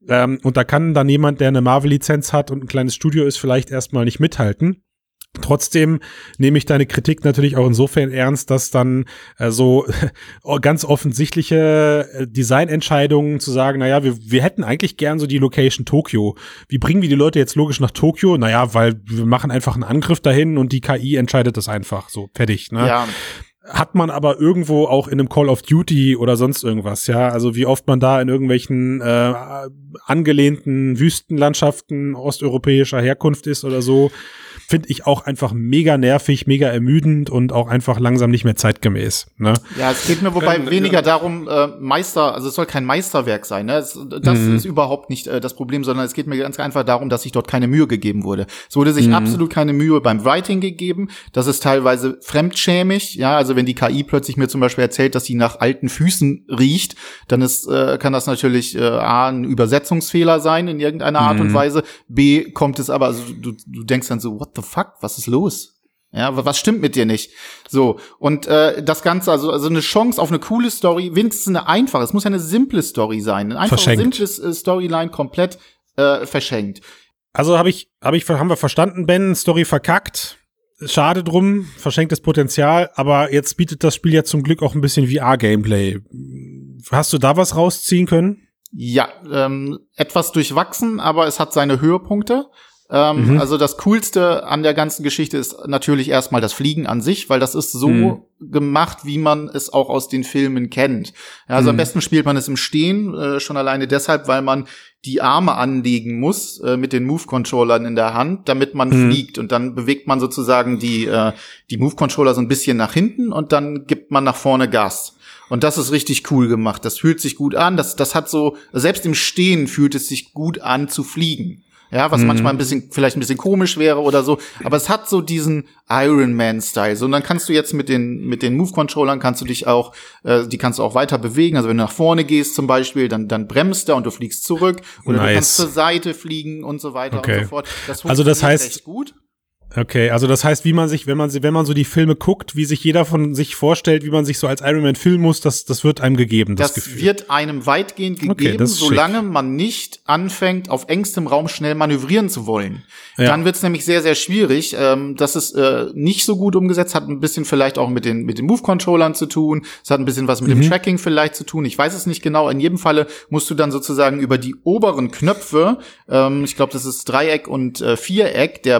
Ähm, und da kann dann jemand, der eine Marvel-Lizenz hat und ein kleines Studio ist, vielleicht erstmal nicht mithalten. Trotzdem nehme ich deine Kritik natürlich auch insofern ernst, dass dann äh, so ganz offensichtliche äh, Designentscheidungen zu sagen, naja, wir, wir hätten eigentlich gern so die Location Tokio. Wie bringen wir die Leute jetzt logisch nach Tokio? Naja, weil wir machen einfach einen Angriff dahin und die KI entscheidet das einfach. So, fertig. Ne? Ja, hat man aber irgendwo auch in einem Call of Duty oder sonst irgendwas, ja. Also wie oft man da in irgendwelchen äh, angelehnten Wüstenlandschaften osteuropäischer Herkunft ist oder so, finde ich auch einfach mega nervig, mega ermüdend und auch einfach langsam nicht mehr zeitgemäß. Ne? Ja, es geht mir wobei Können- weniger ja. darum, äh, Meister, also es soll kein Meisterwerk sein. Ne? Es, das Mhm. ist überhaupt nicht äh, das Problem, sondern es geht mir ganz einfach darum, dass sich dort keine Mühe gegeben wurde. Es wurde sich absolut keine Mühe beim Writing gegeben. Das ist teilweise fremdschämig. Ja, also wenn die KI plötzlich mir zum Beispiel erzählt, dass sie nach alten Füßen riecht, dann ist, äh, kann das natürlich äh, A, ein Übersetzungsfehler sein in irgendeiner Art und Weise. B, kommt es aber, also du, du denkst dann so, what the fuck, was ist los? Ja, wa- was stimmt mit dir nicht? So, und äh, das Ganze, also, also eine Chance auf eine coole Story, wenigstens eine einfache, es muss ja eine simple Story sein. Ein einfaches, Verschenkt. simples äh, Storyline komplett äh, verschenkt. Also habe ich, habe ich, haben wir verstanden, Ben, Story verkackt. Schade drum, verschenktes Potenzial, aber jetzt bietet das Spiel ja zum Glück auch ein bisschen VR-Gameplay. Hast du da was rausziehen können? Ja, ähm, etwas durchwachsen, aber es hat seine Höhepunkte. Ähm, Mhm. Also das Coolste an der ganzen Geschichte ist natürlich erstmal das Fliegen an sich, weil das ist so Mhm. gemacht, wie man es auch aus den Filmen kennt. Ja, also am Mhm. besten spielt man es im Stehen, äh, schon alleine deshalb, weil man die Arme anlegen muss äh, mit den Move-Controllern in der Hand, damit man Mhm. fliegt. Und dann bewegt man sozusagen die, äh, die Move-Controller so ein bisschen nach hinten und dann gibt man nach vorne Gas. Und das ist richtig cool gemacht. Das fühlt sich gut an. Das, das hat so, selbst im Stehen fühlt es sich gut an zu fliegen. Ja, was manchmal ein bisschen, vielleicht ein bisschen komisch wäre oder so. Aber es hat so diesen Iron Man-Style. So, und dann kannst du jetzt mit den, mit den Move-Controllern kannst du dich auch, äh, die kannst du auch weiter bewegen. Also wenn du nach vorne gehst zum Beispiel, dann, dann bremst er und du fliegst zurück. Oder du Nice. kannst zur Seite fliegen und so weiter Okay. und so fort. Das Also das heißt- gut. Okay, also das heißt, wie man sich, wenn man, sie- wenn man so die Filme guckt, wie sich jeder von sich vorstellt, wie man sich so als Iron Man fühlen muss, das, das wird einem gegeben, das, Das, Gefühl. wird einem weitgehend Okay, gegeben, das ist schick. solange man nicht anfängt, auf engstem Raum schnell manövrieren zu wollen. Ja. Dann wird es nämlich sehr, sehr schwierig. Ähm, das ist äh, nicht so gut umgesetzt, hat ein bisschen vielleicht auch mit den, mit den Move-Controllern zu tun. Es hat ein bisschen was mit Mhm. dem Tracking vielleicht zu tun. Ich weiß es nicht genau. In jedem Falle musst du dann sozusagen über die oberen Knöpfe, ähm, ich glaube, das ist Dreieck und äh, Viereck, der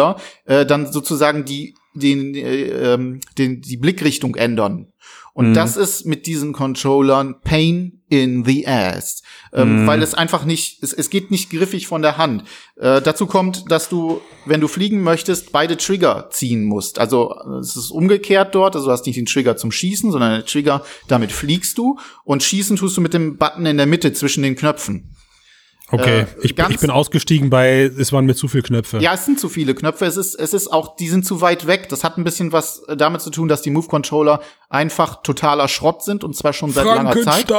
Move-Controller, äh, dann sozusagen die, den, äh, ähm, den, die Blickrichtung ändern. Und das ist mit diesen Controllern Pain in the Ass. Ähm, Weil es einfach nicht, es, es geht nicht griffig von der Hand. Äh, dazu kommt, dass du, wenn du fliegen möchtest, beide Trigger ziehen musst. Also äh, es ist umgekehrt dort, also du hast nicht den Trigger zum Schießen, sondern den Trigger, damit fliegst du. Und schießen tust du mit dem Button in der Mitte zwischen den Knöpfen. Okay, äh, ich, ich bin ausgestiegen bei, es waren mir zu viele Knöpfe. Ja, es sind zu viele Knöpfe. Es ist, es ist auch, die sind zu weit weg. Das hat ein bisschen was damit zu tun, dass die Move-Controller einfach totaler Schrott sind und zwar schon seit langer Zeit.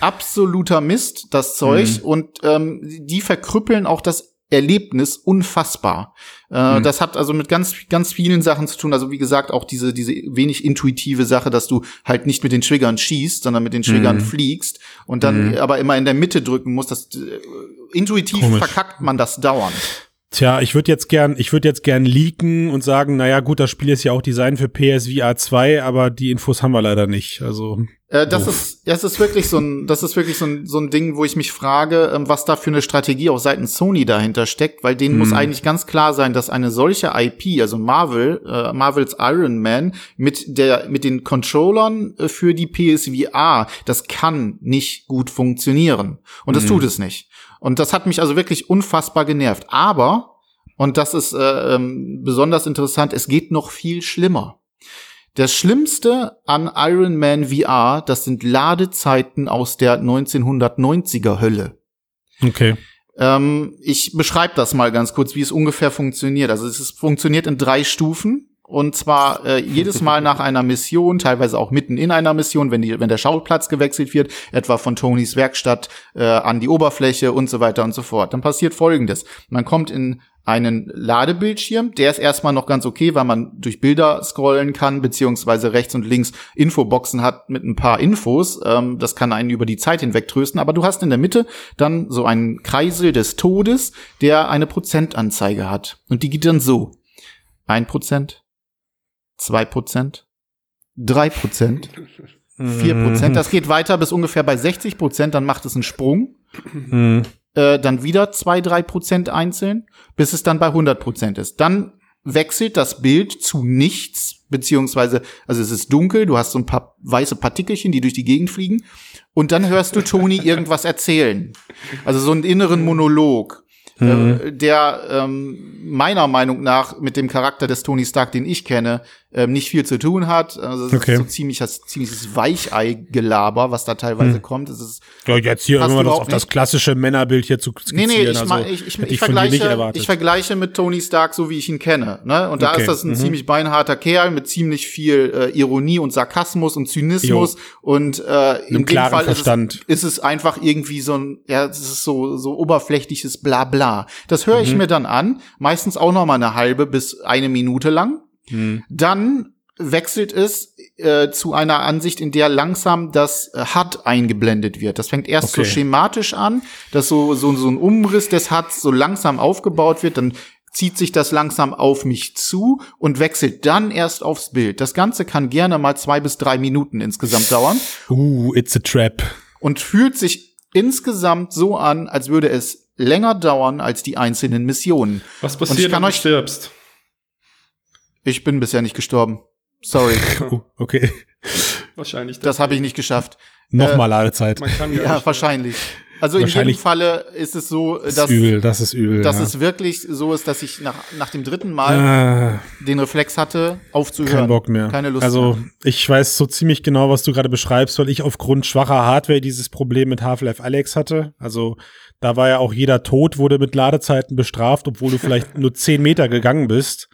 Absoluter Mist, das Zeug. Und ähm, die verkrüppeln auch das Erlebnis unfassbar. Äh, Das hat also mit ganz, ganz vielen Sachen zu tun. Also wie gesagt, auch diese, diese wenig intuitive Sache, dass du halt nicht mit den Triggern schießt, sondern mit den Triggern fliegst und dann aber immer in der Mitte drücken musst. Das, äh, intuitiv Komisch. verkackt man das dauernd. Tja, ich würde jetzt gern, ich würde jetzt gern leaken und sagen, naja, gut, das Spiel ist ja auch Design für PSVR 2, aber die Infos haben wir leider nicht. Also, Äh, das ist, das ist wirklich so ein, das ist wirklich so ein, so ein Ding, wo ich mich frage, ähm, was da für eine Strategie auch seitens Sony dahinter steckt, weil denen muss eigentlich ganz klar sein, dass eine solche IP, also Marvel, äh, Marvels Iron Man mit der, mit den Controllern äh, für die PSVR, das kann nicht gut funktionieren. Und das tut es nicht. Und das hat mich also wirklich unfassbar genervt. Aber, und das ist äh, ähm, besonders interessant, es geht noch viel schlimmer. Das Schlimmste an Iron Man VR, das sind Ladezeiten aus der 1990er Hölle. okay. Ähm, ich beschreibe das mal ganz kurz, wie es ungefähr funktioniert. Also es ist, funktioniert in drei Stufen. Und zwar äh, jedes Mal nach einer Mission, teilweise auch mitten in einer Mission, wenn, die, wenn der Schauplatz gewechselt wird, etwa von Tonys Werkstatt äh, an die Oberfläche und so weiter und so fort. Dann passiert Folgendes. Man kommt in einen Ladebildschirm, der ist erstmal noch ganz okay, weil man durch Bilder scrollen kann, beziehungsweise rechts und links Infoboxen hat mit ein paar Infos. Ähm, das kann einen über die Zeit hinweg trösten. Aber du hast in der Mitte dann so einen Kreisel des Todes, der eine Prozentanzeige hat. Und die geht dann so. Ein Prozent, zwei Prozent, drei Prozent, vier Prozent. Das geht weiter bis ungefähr bei 60 Prozent, dann macht es einen Sprung. Mhm. Äh, dann wieder zwei, drei Prozent einzeln, bis es dann bei 100 Prozent ist. Dann wechselt das Bild zu nichts, beziehungsweise, also es ist dunkel, du hast so ein paar weiße Partikelchen, die durch die Gegend fliegen, und dann hörst du Toni irgendwas erzählen. Also so einen inneren Monolog. äh, der ähm, meiner Meinung nach mit dem Charakter des Tony Stark, den ich kenne, ähm, nicht viel zu tun hat. Also es Okay. ist so ziemliches, ziemliches Weichei-Gelaber, was da teilweise Hm. kommt. Es ist Ja, jetzt hier irgendwann das auf das klassische Männerbild hier zu Nee, skizzieren. nee, ich, also, ich, ich, ich, nicht vergleiche, ich vergleiche mit Tony Stark, so wie ich ihn kenne. Ne? Und da Okay, ist das ein mhm. ziemlich beinharter Kerl mit ziemlich viel äh, Ironie und Sarkasmus und Zynismus. Und äh, in dem Fall. Ist, es, ist es einfach irgendwie so ein, ja, es ist so, so oberflächliches Blabla. Das höre Mhm. ich mir dann an, meistens auch noch mal eine halbe bis eine Minute lang. Mhm. Dann wechselt es äh, zu einer Ansicht, in der langsam das äh, HUD eingeblendet wird. Das fängt erst so Okay. schematisch an, dass so, so, so ein Umriss des HUDs so langsam aufgebaut wird, dann zieht sich das langsam auf mich zu und wechselt dann erst aufs Bild. Das Ganze kann gerne mal zwei bis drei Minuten insgesamt dauern Uh, it's a trap. und fühlt sich insgesamt so an, als würde es länger dauern als die einzelnen Missionen. Was passiert, kann wenn du euch- stirbst? Ich bin bisher nicht gestorben. Sorry, Uh, okay. Wahrscheinlich. das habe ich nicht geschafft. Nochmal Ladezeit. Man kann gar Ja, nicht- wahrscheinlich. Also in jedem Falle ist es so, Das dass, ist übel, das ist übel. dass ja. es wirklich so ist, dass ich nach, nach dem dritten Mal äh, den Reflex hatte, aufzuhören. kein Bock mehr. Keine Lust also mehr. ich weiß so ziemlich genau, was du gerade beschreibst, weil ich aufgrund schwacher Hardware dieses Problem mit Half-Life Alex hatte. Also da war ja auch jeder Tod, wurde mit Ladezeiten bestraft, obwohl du vielleicht nur zehn Meter gegangen bist.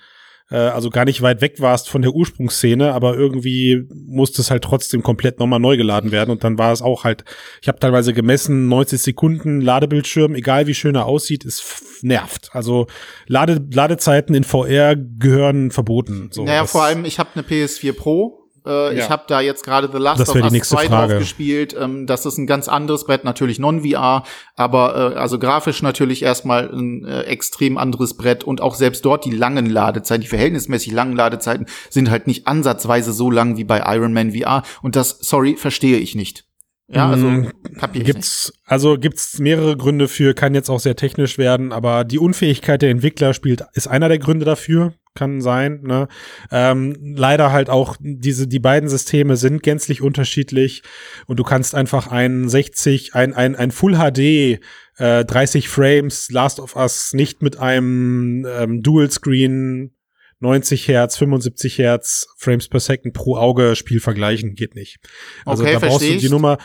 Äh, also gar nicht weit weg warst von der Ursprungsszene, aber irgendwie musste es halt trotzdem komplett nochmal neu geladen werden. Und dann war es auch halt, ich habe teilweise gemessen, 90 Sekunden Ladebildschirm, egal wie schön er aussieht, ist nervt. Also Lade, Ladezeiten in VR gehören verboten. So, naja, vor allem, ich habe eine PS4 Pro. Äh, Ich Ja. habe da jetzt gerade The Last Das of Us nächste 2 Frage. drauf gespielt. Ähm, das ist ein ganz anderes Brett, natürlich non-VR, aber äh, also grafisch natürlich erstmal ein äh, extrem anderes Brett und auch selbst dort die langen Ladezeiten, die verhältnismäßig langen Ladezeiten sind halt nicht ansatzweise so lang wie bei Iron Man VR und das, sorry, verstehe ich nicht. Ja, also Mm, kapier ich nicht. Gibt's, also gibt's mehrere Gründe für, kann jetzt auch sehr technisch werden, aber die Unfähigkeit der Entwickler spielt, ist einer der Gründe dafür, kann sein, ne? Ähm, leider halt auch diese, die beiden Systeme sind gänzlich unterschiedlich und du kannst einfach ein 60, ein, ein, ein Full HD, äh, 30 Frames Last of Us nicht mit einem ähm, Dual Screen 90 Hertz, 75 Hertz Frames per Second pro Auge Spiel vergleichen, geht nicht. Also Okay, da brauchst du die. Nummer,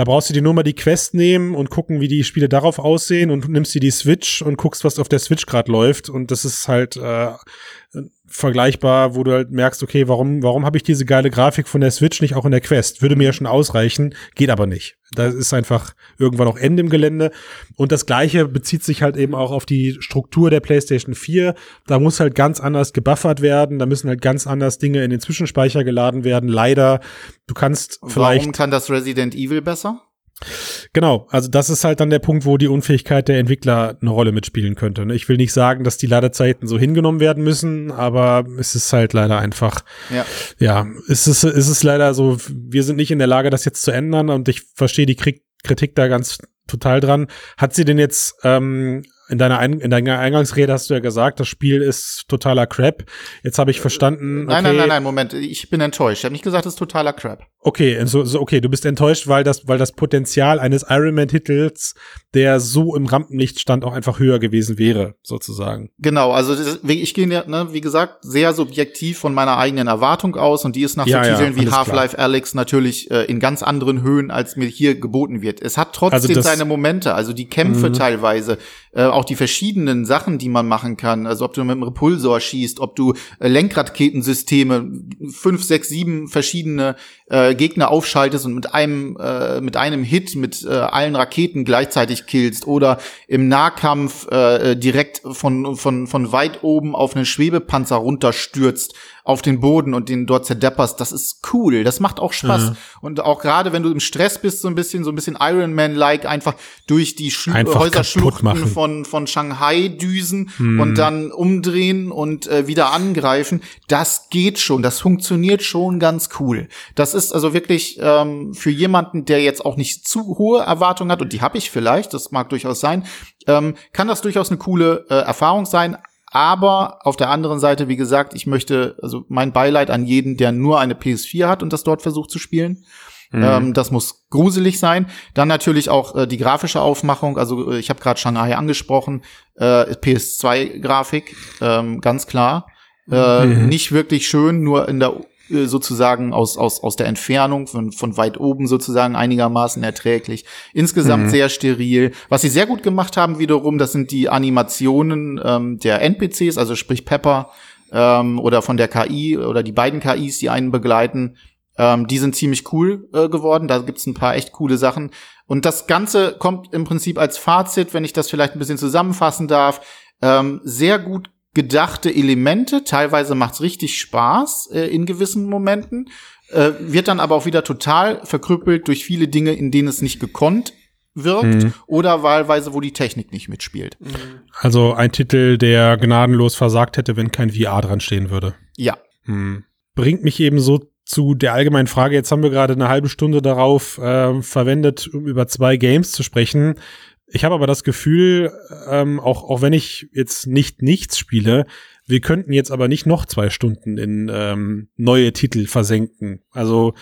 da brauchst du die Nummer die Quest nehmen und gucken, wie die Spiele darauf aussehen und nimmst dir die Switch und guckst, was auf der Switch gerade läuft. Und das ist halt äh, vergleichbar, wo du halt merkst, okay, warum warum habe ich diese geile Grafik von der Switch nicht auch in der Quest? Würde mir ja schon ausreichen, geht aber nicht. Da ist einfach irgendwann auch Ende im Gelände und das gleiche bezieht sich halt eben auch auf die Struktur der PlayStation 4. Da muss halt ganz anders gebuffert werden, da müssen halt ganz anders Dinge in den Zwischenspeicher geladen werden. Leider, du kannst vielleicht Warum kann das Resident Evil besser? Genau, also das ist halt dann der Punkt, wo die Unfähigkeit der Entwickler eine Rolle mitspielen könnte. Ich will nicht sagen, dass die Ladezeiten so hingenommen werden müssen, aber es ist halt leider einfach, Ja. ja, es ist, es ist leider so, wir sind nicht in der Lage, das jetzt zu ändern und ich verstehe die Kri- Kritik da ganz total dran. Hat sie denn jetzt, ähm, in deiner, Ein in deiner Eingangsrede hast du ja gesagt, das Spiel ist totaler Crap. Jetzt habe ich verstanden, okay, Nein, nein, nein, nein, Moment. Ich bin enttäuscht. Ich habe nicht gesagt, es ist totaler Crap. Okay, so, so, okay, du bist enttäuscht, weil das, weil das Potenzial eines Iron Man-Titels, der so im Rampenlicht stand, auch einfach höher gewesen wäre, sozusagen. Genau, also das ich gehe, ne, wie gesagt, sehr subjektiv von meiner eigenen Erwartung aus und die ist nach Ja, so ja, Titeln wie. Half-Life Alyx natürlich äh, in ganz anderen Höhen, als mir hier geboten wird. Es hat trotzdem Also das- seine Momente, also die Kämpfe Mhm. teilweise, äh, auch die verschiedenen Sachen, die man machen kann, also ob du mit einem Repulsor schießt, ob du äh, Lenkraketensysteme, fünf, sechs, sieben verschiedene äh, Gegner aufschaltest und mit einem äh, mit einem Hit mit äh, allen Raketen gleichzeitig killst oder im Nahkampf äh, direkt von von von weit oben auf einen Schwebepanzer runterstürzt auf den Boden und den dort zerdepperst, das ist cool, das macht auch Spaß und auch gerade wenn du im Stress bist so ein bisschen so ein bisschen Iron Man like einfach durch die Schlu Einfach Häuserschluchten von von Shanghai düsen Hm. und dann umdrehen und äh, wieder angreifen, das geht schon, das funktioniert schon ganz cool. Das ist also wirklich ähm, für jemanden, der jetzt auch nicht zu hohe Erwartungen hat, und die habe ich vielleicht, das mag durchaus sein, ähm, kann das durchaus eine coole äh, Erfahrung sein. Aber auf der anderen Seite, wie gesagt, ich möchte, also mein Beileid an jeden, der nur eine PS4 hat und das dort versucht zu spielen. Ähm, das muss gruselig sein. Dann natürlich auch äh, die grafische Aufmachung. Also äh, ich habe gerade Shanghai angesprochen. Äh, PS2-Grafik, ähm, ganz klar. Äh, Nicht wirklich schön, nur in der sozusagen aus, aus, aus der Entfernung von, von weit oben sozusagen einigermaßen erträglich. Insgesamt sehr steril. Was sie sehr gut gemacht haben wiederum, das sind die Animationen ähm, der NPCs, also sprich Pepper ähm, oder von der KI oder die beiden KIs, die einen begleiten. Ähm, die sind ziemlich cool äh, geworden. Da gibt's ein paar echt coole Sachen. Und das Ganze kommt im Prinzip als Fazit, wenn ich das vielleicht ein bisschen zusammenfassen darf, ähm, sehr gut gedachte Elemente. Teilweise macht's richtig Spaß äh, in gewissen Momenten, äh, wird dann aber auch wieder total verkrüppelt durch viele Dinge, in denen es nicht gekonnt wirkt oder wahlweise, wo die Technik nicht mitspielt. Also ein Titel, der gnadenlos versagt hätte, wenn kein VR dran stehen würde. Ja. Hm. Bringt mich eben so zu der allgemeinen Frage, jetzt haben wir gerade eine halbe Stunde darauf äh, verwendet, um über zwei Games zu sprechen. Ich habe aber das Gefühl, ähm, auch, auch wenn ich jetzt nicht nichts spiele, wir könnten jetzt aber nicht noch zwei Stunden in ähm, neue Titel versenken. Also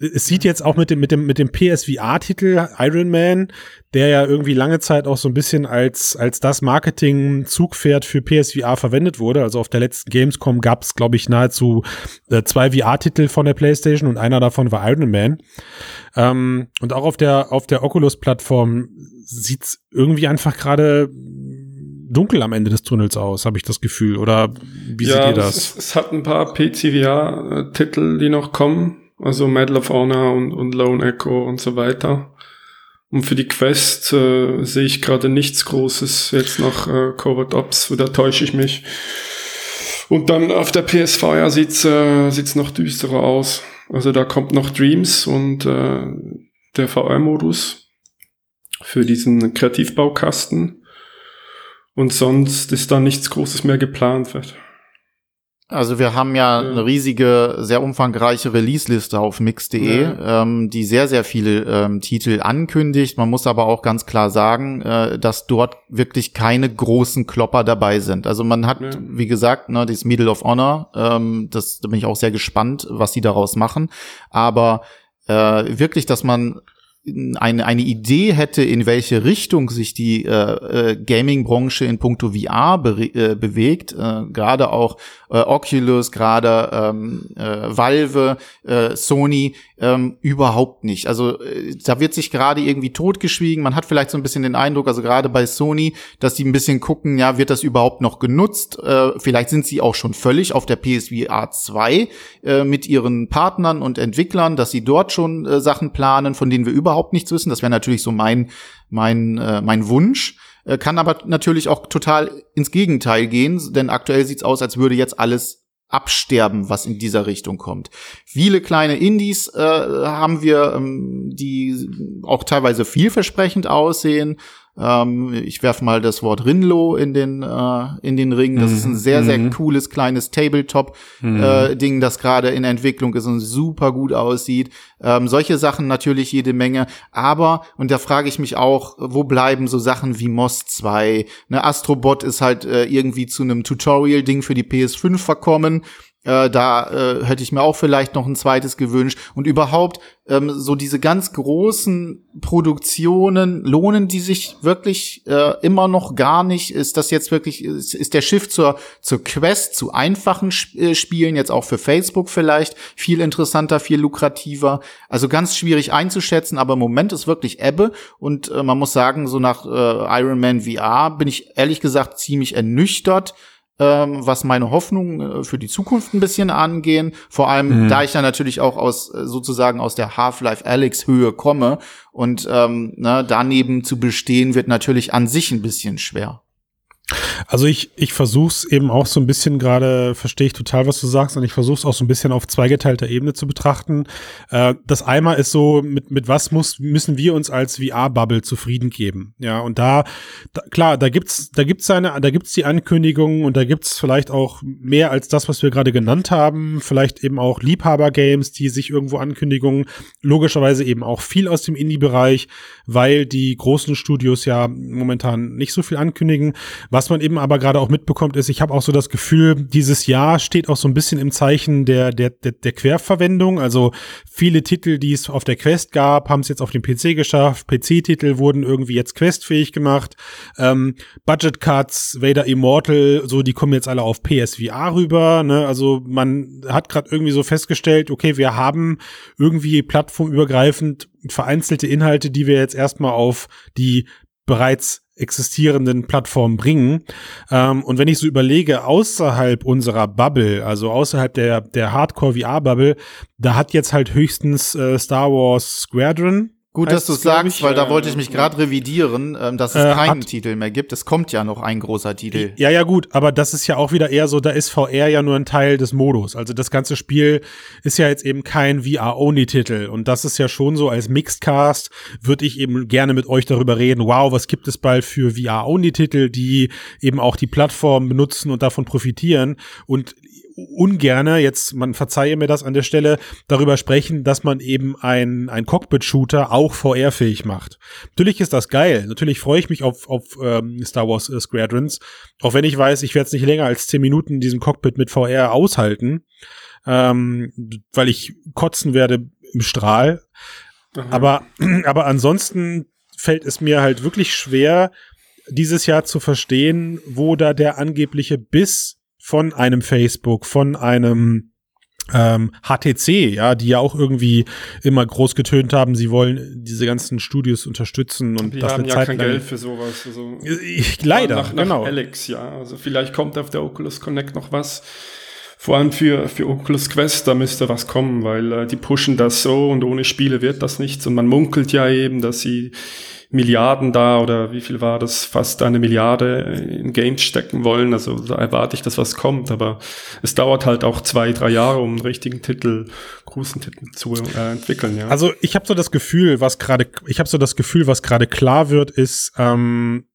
es sieht jetzt auch mit dem, mit dem, mit dem PSVR-Titel Iron Man, der ja irgendwie lange Zeit auch so ein bisschen als, als das Marketing-Zugpferd für PSVR verwendet wurde. Also auf der letzten Gamescom gab es, glaube ich, nahezu äh, zwei VR-Titel von der PlayStation und einer davon war Iron Man. Ähm, und auch auf der, auf der Oculus-Plattform sieht's irgendwie einfach gerade dunkel am Ende des Tunnels aus, habe ich das Gefühl. Oder wie ja, seht ihr das? Es, es hat ein paar PCVR-Titel, die noch kommen. Also Medal of Honor und, und Lone Echo und so weiter. Und für die Quest äh, sehe ich gerade nichts Großes jetzt nach äh, Covert Ops, da täusche ich mich. Und dann auf der PSVR sieht's äh, sieht's noch düsterer aus. Also da kommt noch Dreams und äh, der VR-Modus für diesen Kreativbaukasten. Und sonst ist da nichts Großes mehr geplant wird. Also wir haben ja eine riesige, sehr umfangreiche Release-Liste auf mix.de, Ja. ähm, die sehr, sehr viele ähm, Titel ankündigt. Man muss aber auch ganz klar sagen, äh, dass dort wirklich keine großen Klopper dabei sind. Also man hat, Ja. wie gesagt, ne, das Medal of Honor, ähm, das da bin ich auch sehr gespannt, was sie daraus machen. Aber äh, wirklich, dass man eine, eine Idee hätte, in welche Richtung sich die äh, äh, Gaming-Branche in puncto VR be äh, bewegt, äh, gerade auch äh, Oculus, gerade ähm, äh, Valve, äh, Sony, ähm, überhaupt nicht. Also äh, da wird sich gerade irgendwie totgeschwiegen. Man hat vielleicht so ein bisschen den Eindruck, also gerade bei Sony, dass die ein bisschen gucken, ja, wird das überhaupt noch genutzt? Äh, vielleicht sind sie auch schon völlig auf der PSVR 2 äh, mit ihren Partnern und Entwicklern, dass sie dort schon äh, Sachen planen, von denen wir überhaupt nichts wissen. Das wäre natürlich so mein mein äh, mein Wunsch. Äh, kann aber natürlich auch total ins Gegenteil gehen, denn aktuell sieht's aus, als würde jetzt alles absterben, was in dieser Richtung kommt. Viele kleine Indies äh, haben wir, ähm, die auch teilweise vielversprechend aussehen. Ähm, ich werf mal das Wort Rinlo in den äh, in den Ring. Das ist ein sehr sehr cooles kleines Tabletop äh, Ding, das gerade in Entwicklung ist und super gut aussieht. Ähm, solche Sachen natürlich jede Menge. Aber und da frage ich mich auch, wo bleiben so Sachen wie Moss 2? Ne, Astrobot ist halt äh, irgendwie zu einem Tutorial Ding für die PS5 verkommen. Äh, da äh, hätte ich mir auch vielleicht noch ein zweites gewünscht. Und überhaupt, ähm, so diese ganz großen Produktionen, lohnen die sich wirklich äh, immer noch gar nicht? Ist das jetzt wirklich, ist, ist der Shift zur, zur Quest, zu einfachen Sp äh, Spielen, jetzt auch für Facebook vielleicht, viel interessanter, viel lukrativer? Also ganz schwierig einzuschätzen, aber im Moment ist wirklich Ebbe. Und äh, man muss sagen, so nach äh, Iron Man VR bin ich ehrlich gesagt ziemlich ernüchtert ähm, was meine Hoffnungen äh, für die Zukunft ein bisschen angehen. Vor allem, da ich ja natürlich auch aus äh, sozusagen aus der Half-Life Alex Höhe komme und ähm, ne, daneben zu bestehen wird natürlich an sich ein bisschen schwer. Also ich, ich versuch's eben auch so ein bisschen gerade, verstehe ich total, was du sagst, und ich versuch's auch so ein bisschen auf zweigeteilter Ebene zu betrachten. Äh, das einmal ist so, mit, mit was muss, müssen wir uns als VR-Bubble zufrieden geben? Ja, und da, da, klar, da gibt's, da gibt's seine, da gibt's die Ankündigungen und da gibt's vielleicht auch mehr als das, was wir gerade genannt haben. Vielleicht eben auch Liebhaber-Games, die sich irgendwo Ankündigungen, logischerweise eben auch viel aus dem Indie-Bereich, weil die großen Studios ja momentan nicht so viel ankündigen. Was man eben aber gerade auch mitbekommt, ist, ich habe auch so das Gefühl, dieses Jahr steht auch so ein bisschen im Zeichen der, der, der, der Querverwendung. Also viele Titel, die es auf der Quest gab, haben es jetzt auf dem PC geschafft. PC-Titel wurden irgendwie jetzt questfähig gemacht. Ähm, Budget Cuts, Vader Immortal, so die kommen jetzt alle auf PSVR rüber. Ne? Also man hat gerade irgendwie so festgestellt, okay, wir haben irgendwie plattformübergreifend vereinzelte Inhalte, die wir jetzt erstmal auf die bereits existierenden Plattformen bringen. Ähm, und wenn ich so überlege, außerhalb unserer Bubble, also außerhalb der, der Hardcore-VR-Bubble, da hat jetzt halt höchstens äh, Star Wars Squadron. Gut, heißt dass du es, sagst, ich. weil da wollte ich mich gerade revidieren, ähm, dass es Äh, keinen hat- Titel mehr gibt. Es kommt ja noch ein großer Titel. Ja, ja, gut, aber das ist ja auch wieder eher so, da ist VR ja nur ein Teil des Modus. Also das ganze Spiel ist ja jetzt eben kein VR-Only-Titel. Und das ist ja schon so, als Mixedcast würde ich eben gerne mit euch darüber reden, wow, was gibt es bald für VR-Only-Titel, die eben auch die Plattform benutzen und davon profitieren. Und ungerne, jetzt, man verzeihe mir das an der Stelle, darüber sprechen, dass man eben ein, ein Cockpit-Shooter auch VR-fähig macht. Natürlich ist das geil. Natürlich freue ich mich auf, auf ähm, Star Wars äh, Squadrons. Auch wenn ich weiß, ich werde es nicht länger als 10 Minuten in diesem Cockpit mit VR aushalten. Ähm, weil ich kotzen werde im Strahl. Aha. Aber, aber ansonsten fällt es mir halt wirklich schwer, dieses Jahr zu verstehen, wo da der angebliche Biss von einem Facebook, von einem ähm, HTC, ja, die ja auch irgendwie immer groß getönt haben, sie wollen diese ganzen Studios unterstützen und die das haben eine ja Zeit kein. Geld für sowas. Also Ich, leider, nach, nach genau. Alex, ja. Also vielleicht kommt auf der Oculus Connect noch was. Vor allem für, für Oculus Quest, da müsste was kommen, weil äh, die pushen das so und ohne Spiele wird das nichts. Und man munkelt ja eben, dass sie Milliarden da oder wie viel war das, fast eine Milliarde in Games stecken wollen. Also da erwarte ich, dass was kommt. Aber es dauert halt auch zwei, drei Jahre, um einen richtigen Titel, großen Titel zu äh, entwickeln. Ja. Also ich habe so das Gefühl, was gerade, ich habe so das Gefühl, was gerade klar wird, ist, ähm,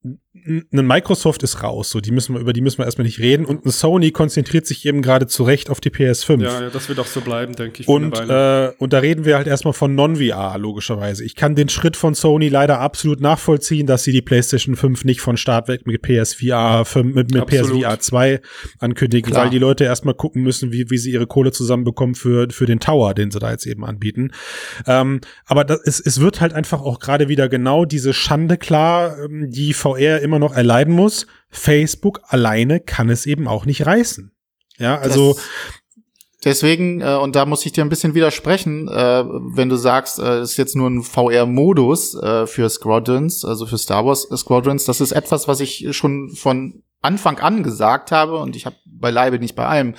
ein Microsoft ist raus, so die müssen wir über die müssen wir erstmal nicht reden und ein Sony konzentriert sich eben gerade zu Recht auf die PS5. ja, ja, das wird auch so bleiben, denke ich. Und, äh, und da reden wir halt erstmal von Non-VR, logischerweise. Ich kann den Schritt von Sony leider absolut nachvollziehen, dass sie die PlayStation 5 nicht von Start weg mit PSVR 5, mit, mit Absolut. PSVR 2 ankündigen, Klar. weil die Leute erstmal gucken müssen, wie, wie sie ihre Kohle zusammenbekommen für, für den Tower, den sie da jetzt eben anbieten. Ähm, aber das, es, es wird halt einfach auch gerade wieder genau diese Schande klar, ähm, die VR immer noch erleiden muss. Facebook alleine kann es eben auch nicht reißen. Ja, also Das- Deswegen, äh, und da muss ich dir ein bisschen widersprechen, äh, wenn du sagst, äh, es ist jetzt nur ein VR-Modus äh, für Squadrons, also für Star Wars Squadrons, das ist etwas, was ich schon von Anfang an gesagt habe und ich habe beileibe nicht bei allem,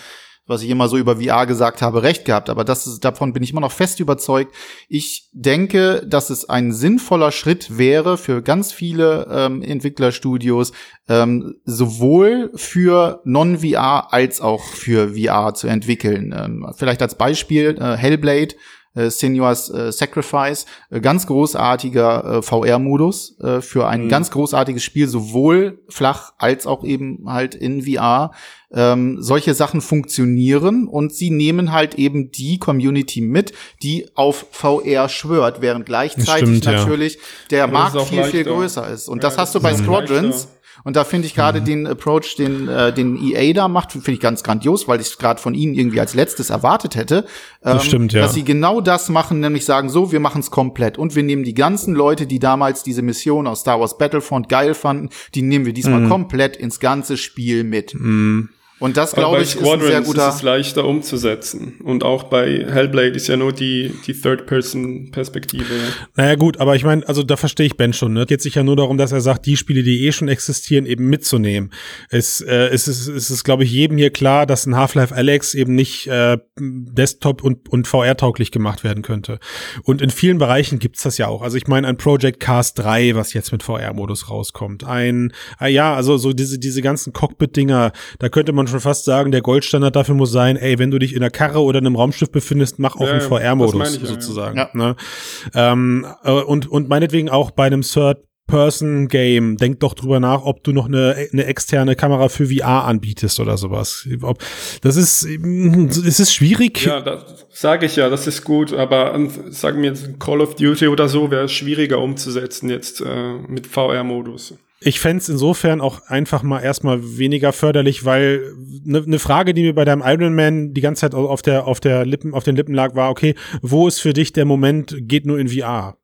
was ich immer so über VR gesagt habe, recht gehabt, aber das ist, davon bin ich immer noch fest überzeugt. Ich denke, dass es ein sinnvoller Schritt wäre für ganz viele ähm, Entwicklerstudios, ähm, sowohl für Non-VR als auch für VR zu entwickeln. Ähm, vielleicht als Beispiel äh, Hellblade, äh, Senua's äh, Sacrifice, äh, ganz großartiger äh, VR-Modus äh, für ein Mhm. ganz großartiges Spiel, sowohl flach als auch eben halt in VR. Ähm, solche Sachen funktionieren und sie nehmen halt eben die Community mit, die auf VR schwört, während gleichzeitig Stimmt, ja. natürlich der Aber Markt viel, viel größer ist. Und Ja, das hast du bei Squadrons. leichter. Und da finde ich gerade den Approach, den, äh, den EA da macht, finde ich ganz grandios, weil ich es gerade von ihnen irgendwie als letztes erwartet hätte. Ähm, stimmt, ja. Dass sie genau das machen, nämlich sagen, so, wir machen es komplett. Und wir nehmen die ganzen Leute, die damals diese Mission aus Star Wars Battlefront geil fanden, die nehmen wir diesmal Mhm. komplett ins ganze Spiel mit. Und das, glaube ich, ist ein sehr Squadrons guter. ist es leichter umzusetzen. Und auch bei Hellblade ist ja nur die, die Third-Person-Perspektive. Naja gut, aber ich meine, also da verstehe ich Ben schon. Ne? Geht sich ja nur darum, dass er sagt, die Spiele, die eh schon existieren, eben mitzunehmen. Es, äh, es ist, es ist glaube ich, jedem hier klar, dass ein Half-Life Alex eben nicht äh, Desktop- und, und VR-tauglich gemacht werden könnte. Und in vielen Bereichen gibt's das ja auch. Also ich meine, ein Project Cars 3, was jetzt mit VR-Modus rauskommt. Ein, äh, ja, also so diese, diese ganzen Cockpit-Dinger, da könnte man schon fast sagen, der Goldstandard dafür muss sein, ey, wenn du dich in einer Karre oder in einem Raumschiff befindest, mach auch Ja, einen VR-Modus ich ja, ja. sozusagen. Ja. Ne? Ähm, äh, und, und meinetwegen auch bei einem Third-Person-Game, denk doch drüber nach, ob du noch eine, eine externe Kamera für VR anbietest oder sowas. Ob, das ist, es ist schwierig. Ja, das sage ich ja, das ist gut, aber ähm, sagen wir jetzt Call of Duty oder so wäre schwieriger umzusetzen jetzt äh, mit VR-Modus. Ich fänd's insofern auch einfach mal erstmal weniger förderlich, weil eine ne Frage, die mir bei deinem Iron Man die ganze Zeit auf der, auf der Lippen, auf den Lippen lag, war, okay, wo ist für dich der Moment, geht nur in VR?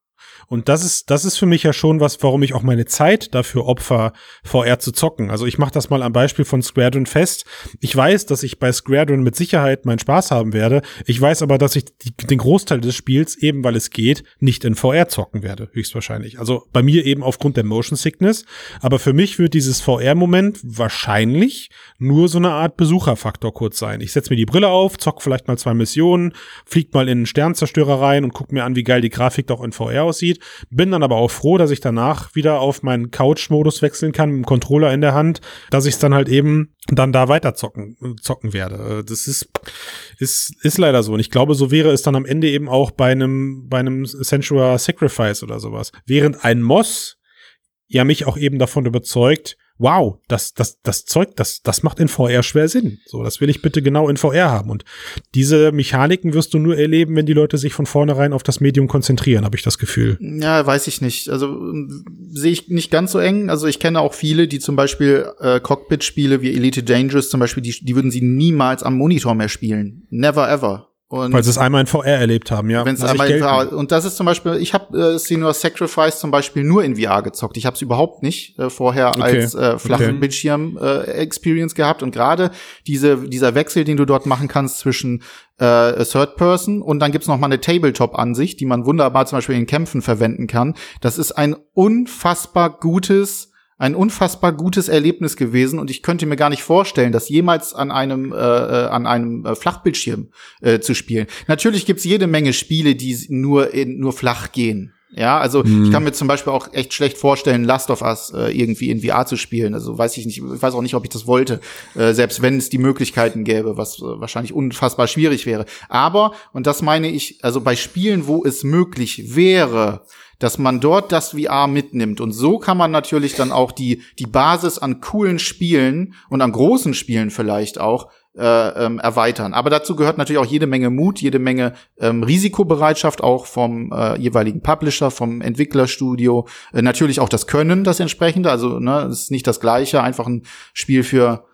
Und das ist, das ist für mich ja schon was, warum ich auch meine Zeit dafür opfer, VR zu zocken. Also ich mache das mal am Beispiel von Squadron fest. Ich weiß, dass ich bei Squadron mit Sicherheit meinen Spaß haben werde. Ich weiß aber, dass ich die, den Großteil des Spiels, eben weil es geht, nicht in VR zocken werde, höchstwahrscheinlich. Also bei mir eben aufgrund der Motion Sickness. Aber für mich wird dieses VR-Moment wahrscheinlich nur so eine Art Besucherfaktor kurz sein. Ich setze mir die Brille auf, zock vielleicht mal zwei Missionen, flieg mal in einen Sternzerstörer rein und guck mir an, wie geil die Grafik doch in VR aussieht. Bin dann aber auch froh, dass ich danach wieder auf meinen Couch-Modus wechseln kann, mit dem Controller in der Hand, dass ich es dann halt eben dann da weiter zocken, zocken werde. Das ist, ist, ist leider so. Und ich glaube, so wäre es dann am Ende eben auch bei einem, bei einem Sensual Sacrifice oder sowas. Während ein Moss ja mich auch eben davon überzeugt, wow, das, das, das Zeug, das, das macht in VR schwer Sinn. So, das will ich bitte genau in VR haben. Und diese Mechaniken wirst du nur erleben, wenn die Leute sich von vornherein auf das Medium konzentrieren, habe ich das Gefühl. Ja, weiß ich nicht. Also ähm, sehe ich nicht ganz so eng. Also ich kenne auch viele, die zum Beispiel äh, Cockpit-Spiele wie Elite Dangerous zum Beispiel, die, die würden sie niemals am Monitor mehr spielen. Never ever. Und Weil sie es einmal in VR erlebt haben, ja. wenn es Lass ich einmal in. VR, und das ist zum Beispiel, ich habe äh, Senior Sacrifice zum Beispiel nur in VR gezockt. Ich habe es überhaupt nicht äh, vorher Okay. als äh, flachen Okay. Bildschirm äh, Experience gehabt. Und gerade diese dieser Wechsel, den du dort machen kannst zwischen äh, Third Person und dann gibt's noch mal eine Tabletop-Ansicht, die man wunderbar zum Beispiel in Kämpfen verwenden kann. Das ist ein unfassbar gutes ein unfassbar gutes Erlebnis gewesen und ich könnte mir gar nicht vorstellen, das jemals an einem äh, äh, an einem äh, Flachbildschirm äh, zu spielen. Natürlich gibt's jede Menge Spiele, die nur in, nur flach gehen. Ja, also ich kann mir zum Beispiel auch echt schlecht vorstellen, Last of Us äh, irgendwie in VR zu spielen. Also weiß ich nicht, ich weiß auch nicht, ob ich das wollte, äh, selbst wenn es die Möglichkeiten gäbe, was äh, wahrscheinlich unfassbar schwierig wäre. Aber, und das meine ich, also bei Spielen, wo es möglich wäre, dass man dort das VR mitnimmt. Und so kann man natürlich dann auch die, die Basis an coolen Spielen und an großen Spielen vielleicht auch äh, ähm, erweitern. Aber dazu gehört natürlich auch jede Menge Mut, jede Menge ähm, Risikobereitschaft auch vom äh, jeweiligen Publisher, vom Entwicklerstudio. Äh, natürlich auch das Können, das entsprechende. Also ne, es ist nicht das gleiche, einfach ein Spiel für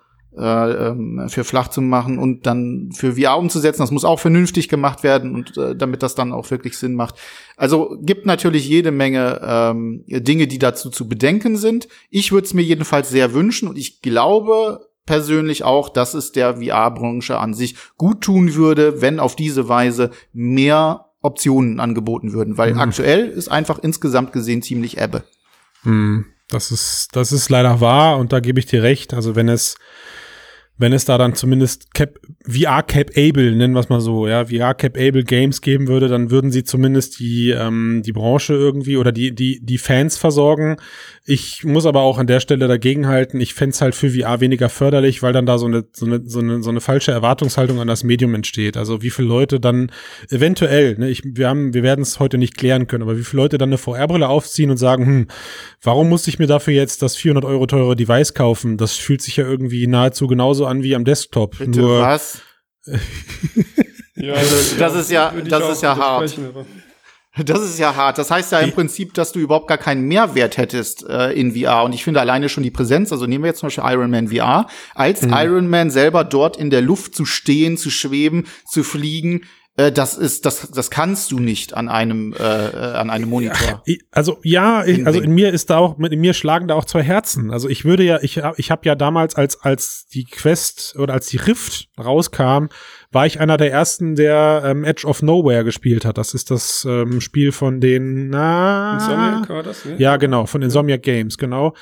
für flach zu machen und dann für VR umzusetzen. Das muss auch vernünftig gemacht werden und äh, damit das dann auch wirklich Sinn macht. Also gibt natürlich jede Menge ähm, Dinge, die dazu zu bedenken sind. Ich würde es mir jedenfalls sehr wünschen und ich glaube persönlich auch, dass es der VR-Branche an sich gut tun würde, wenn auf diese Weise mehr Optionen angeboten würden, weil aktuell ist einfach insgesamt gesehen ziemlich Ebbe. Hm, das ist, das ist leider wahr und da gebe ich dir recht. Also wenn es, wenn es da dann zumindest Cap, VR-Capable, nennen wir es mal so, ja, VR-Capable Games geben würde, dann würden sie zumindest die, ähm, die Branche irgendwie oder die, die, die Fans versorgen. Ich muss aber auch an der Stelle dagegenhalten, ich fänd's halt für VR weniger förderlich, weil dann da so eine, so eine, so eine, so eine falsche Erwartungshaltung an das Medium entsteht. Also wie viele Leute dann eventuell, ne, ich, wir haben, wir werden es heute nicht klären können, aber wie viele Leute dann eine VR-Brille aufziehen und sagen, hm, warum musste ich mir dafür jetzt das 400 Euro teure Device kaufen? Das fühlt sich ja irgendwie nahezu genauso an wie am Desktop. Bitte Nur, was? Ja, das ist ja- das ist ja hart. Das ist ja hart. Das heißt ja im Prinzip, dass du überhaupt gar keinen Mehrwert hättest äh, in VR. Und ich finde alleine schon die Präsenz, also nehmen wir jetzt zum Beispiel Iron Man VR, als Iron Man selber dort in der Luft zu stehen, zu schweben, zu fliegen, das ist, das, das kannst du nicht an einem, äh, äh, an einem Monitor. Also ja, ich, also in mir ist da auch, in mir schlagen da auch zwei Herzen. Also ich würde ja, ich hab, ich habe ja damals, als als die Quest oder als die Rift rauskam, war ich einer der ersten, der ähm, Edge of Nowhere gespielt hat. Das ist das ähm, Spiel von den na Insomniac war das, ne? Ja, genau, von Insomniac Games, genau.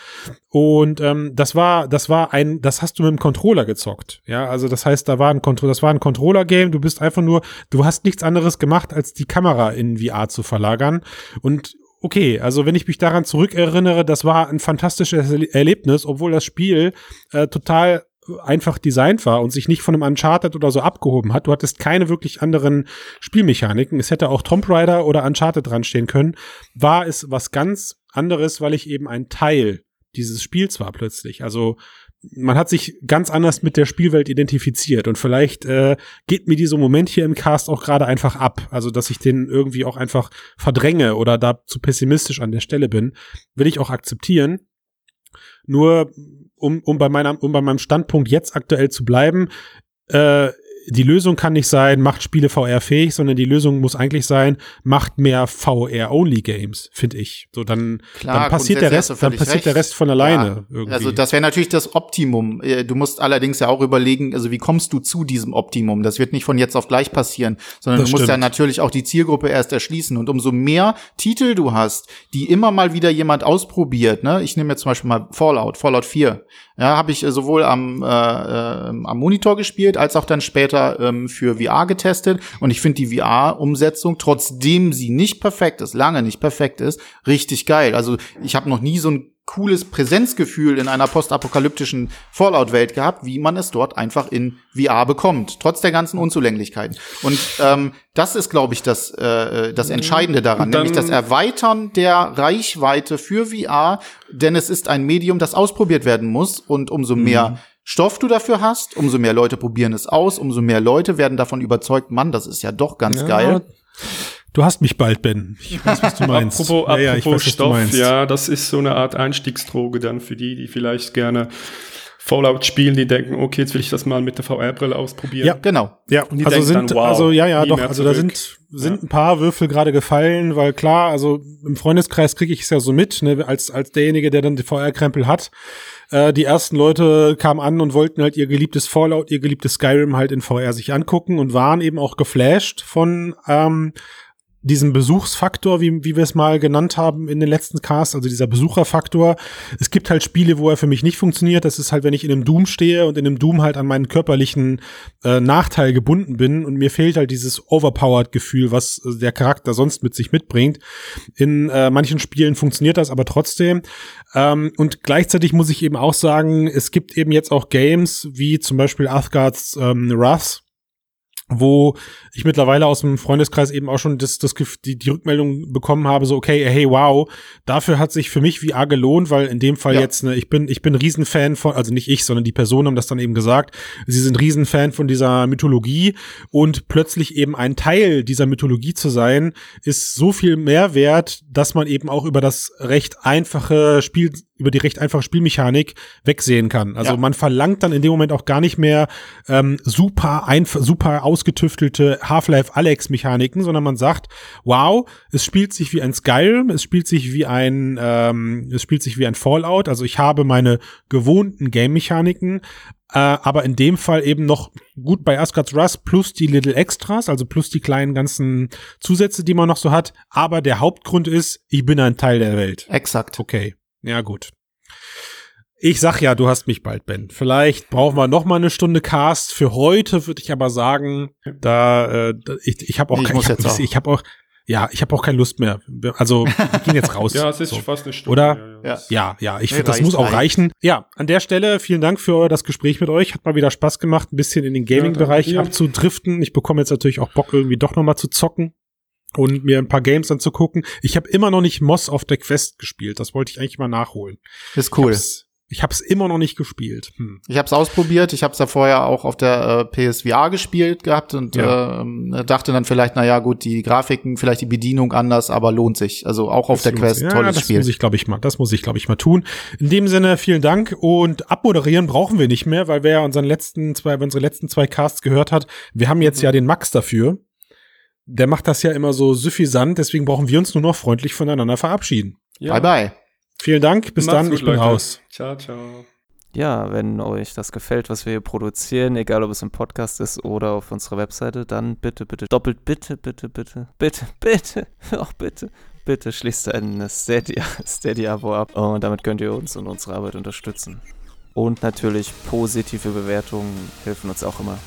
Und ähm, das war, das war ein, das hast du mit dem Controller gezockt. Ja, also das heißt, da war ein Controller, das war ein Controller-Game. Du bist einfach nur, du hast nichts anderes gemacht, als die Kamera in VR zu verlagern. Und okay, also wenn ich mich daran zurückerinnere, das war ein fantastisches Erle- Erlebnis, obwohl das Spiel äh, total einfach designt war und sich nicht von einem Uncharted oder so abgehoben hat. Du hattest keine wirklich anderen Spielmechaniken. Es hätte auch Tomb Raider oder Uncharted dran stehen können. War es was ganz anderes, weil ich eben ein Teil dieses Spiels war plötzlich. Also man hat sich ganz anders mit der Spielwelt identifiziert und vielleicht äh, geht mir dieser Moment hier im Cast auch gerade einfach ab. Also dass ich den irgendwie auch einfach verdränge oder da zu pessimistisch an der Stelle bin, will ich auch akzeptieren. Nur um, um, bei meiner, um bei meinem Standpunkt jetzt aktuell zu bleiben, äh, die Lösung kann nicht sein, macht Spiele VR-fähig, sondern die Lösung muss eigentlich sein, macht mehr VR-Only-Games, finde ich. So, dann, Klar, dann passiert der Rest, dann passiert der. Rest von alleine Ja, irgendwie. Also das wäre natürlich das Optimum. Äh, Du musst allerdings ja auch überlegen, also wie kommst du zu diesem Optimum? Das wird nicht von jetzt auf gleich passieren, sondern Das du musst ja stimmt. natürlich auch die Zielgruppe erst erschließen. Und umso mehr Titel du hast, die immer mal wieder jemand ausprobiert, ne? Ich nehme jetzt zum Beispiel mal Fallout, Fallout 4. Ja, habe ich äh, sowohl am, äh, äh, am Monitor gespielt, als auch dann später ähm, für VR getestet. Und ich finde die VR-Umsetzung, trotzdem sie nicht perfekt ist, lange nicht perfekt ist, richtig geil. Also ich habe noch nie so ein cooles Präsenzgefühl in einer postapokalyptischen Fallout-Welt gehabt, wie man es dort einfach in VR bekommt, trotz der ganzen Unzulänglichkeiten. Und ähm, das ist, glaube ich, das, äh, das Entscheidende daran, Und dann- nämlich das Erweitern der Reichweite für VR, denn es ist ein Medium, das ausprobiert werden muss und umso mehr Stoff du dafür hast, umso mehr Leute probieren es aus, umso mehr Leute werden davon überzeugt, Mann, das ist ja doch ganz Ja, geil. Du hast mich bald, Ben. Ich weiß, was du meinst. Apropos, ja, ja, ich apropos weiß, Stoff, meinst. ja, das ist so eine Art Einstiegsdroge dann für die, die vielleicht gerne Fallout spielen, die denken, okay, jetzt will ich das mal mit der VR-Brille ausprobieren. Ja. Genau. Ja, Und die also denken sind, dann, wow, also ja, ja, doch, also da zurück. sind, sind Ja. ein paar Würfel gerade gefallen, weil klar, also im Freundeskreis kriege ich es ja so mit, ne, als, als derjenige, der dann die VR-Krempel hat. Äh, die ersten Leute kamen an und wollten halt ihr geliebtes Fallout, ihr geliebtes Skyrim halt in VR sich angucken und waren eben auch geflasht von ähm, diesem Besuchsfaktor, wie, wie wir es mal genannt haben in den letzten Casts, also dieser Besucherfaktor. Es gibt halt Spiele, wo er für mich nicht funktioniert. Das ist halt, wenn ich in einem Doom stehe und in einem Doom halt an meinen körperlichen äh, Nachteil gebunden bin und mir fehlt halt dieses Overpowered-Gefühl, was äh, der Charakter sonst mit sich mitbringt. In äh, manchen Spielen funktioniert das aber trotzdem. Ähm, und gleichzeitig muss ich eben auch sagen, es gibt eben jetzt auch Games wie zum Beispiel Asgard's ähm, Wrath, wo ich mittlerweile aus dem Freundeskreis eben auch schon das, das, die, die Rückmeldung bekommen habe, so, okay, hey, wow, dafür hat sich für mich VR gelohnt, weil in dem Fall Ja. jetzt, ne, ich bin, ich bin Riesenfan von, also nicht ich, sondern die Personen haben das dann eben gesagt, sie sind Riesenfan von dieser Mythologie und plötzlich eben ein Teil dieser Mythologie zu sein, ist so viel mehr wert, dass man eben auch über das recht einfache Spiel, über die recht einfache Spielmechanik wegsehen kann. Also Ja. man verlangt dann in dem Moment auch gar nicht mehr ähm, super einf super ausgetüftelte Half-Life Alex Mechaniken, sondern man sagt, wow, es spielt sich wie ein Skyrim, es spielt sich wie ein ähm, es spielt sich wie ein Fallout, also ich habe meine gewohnten Game Mechaniken, äh, aber in dem Fall eben noch gut bei Asgard's Rust plus die Little Extras, also plus die kleinen ganzen Zusätze, die man noch so hat, aber der Hauptgrund ist, ich bin ein Teil der Welt. Exakt. Okay, ja gut. Ich sag ja, du hast mich bald, Ben. Vielleicht brauchen wir noch mal eine Stunde Cast. Für heute würde ich aber sagen, da, äh, da ich, ich habe auch, Ich muss ich hab, jetzt auch. ich habe auch, ja, ich habe auch keine Lust mehr. Also wir gehen jetzt raus. Ja, es ist So. fast eine Stunde. Oder? Ja, ja. Ja. Ich Nee, finde, das muss auch reichen. Ja, an der Stelle vielen Dank für das Gespräch mit euch. Hat mal wieder Spaß gemacht, ein bisschen in den Gaming-Bereich Ja, abzudriften. Ich bekomme jetzt natürlich auch Bock, irgendwie doch noch mal zu zocken und mir ein paar Games anzugucken. Ich habe immer noch nicht Moss auf der Quest gespielt. Das wollte ich eigentlich mal nachholen. Ist cool. Ich ich hab's immer noch nicht gespielt. Hm. Ich habe es ausprobiert. Ich habe es ja vorher auch auf der äh, PSVR gespielt gehabt und Ja. ähm, dachte dann vielleicht, na ja, gut, die Grafiken, vielleicht die Bedienung anders, aber lohnt sich. Also auch auf Das der Quest ja, tolles das Spiel. muss ich, glaube ich, mal. Das muss ich, glaube ich, mal tun. In dem Sinne, vielen Dank und abmoderieren brauchen wir nicht mehr, weil wer ja unseren letzten zwei, unsere letzten zwei Casts gehört hat, wir haben jetzt ja den Max dafür. Der macht das ja immer so suffisant, deswegen brauchen wir uns nur noch freundlich voneinander verabschieden. Ja. Bye bye. Vielen Dank, bis Macht's dann, gut, ich bin Leute. raus. Ciao, ciao. Ja, wenn euch das gefällt, was wir hier produzieren, egal ob es im Podcast ist oder auf unserer Webseite, dann bitte, bitte, doppelt bitte, bitte, bitte, bitte, bitte, auch bitte, bitte schließt ein Steady- Steady-Abo ab und damit könnt ihr uns und unsere Arbeit unterstützen. Und natürlich positive Bewertungen helfen uns auch immer.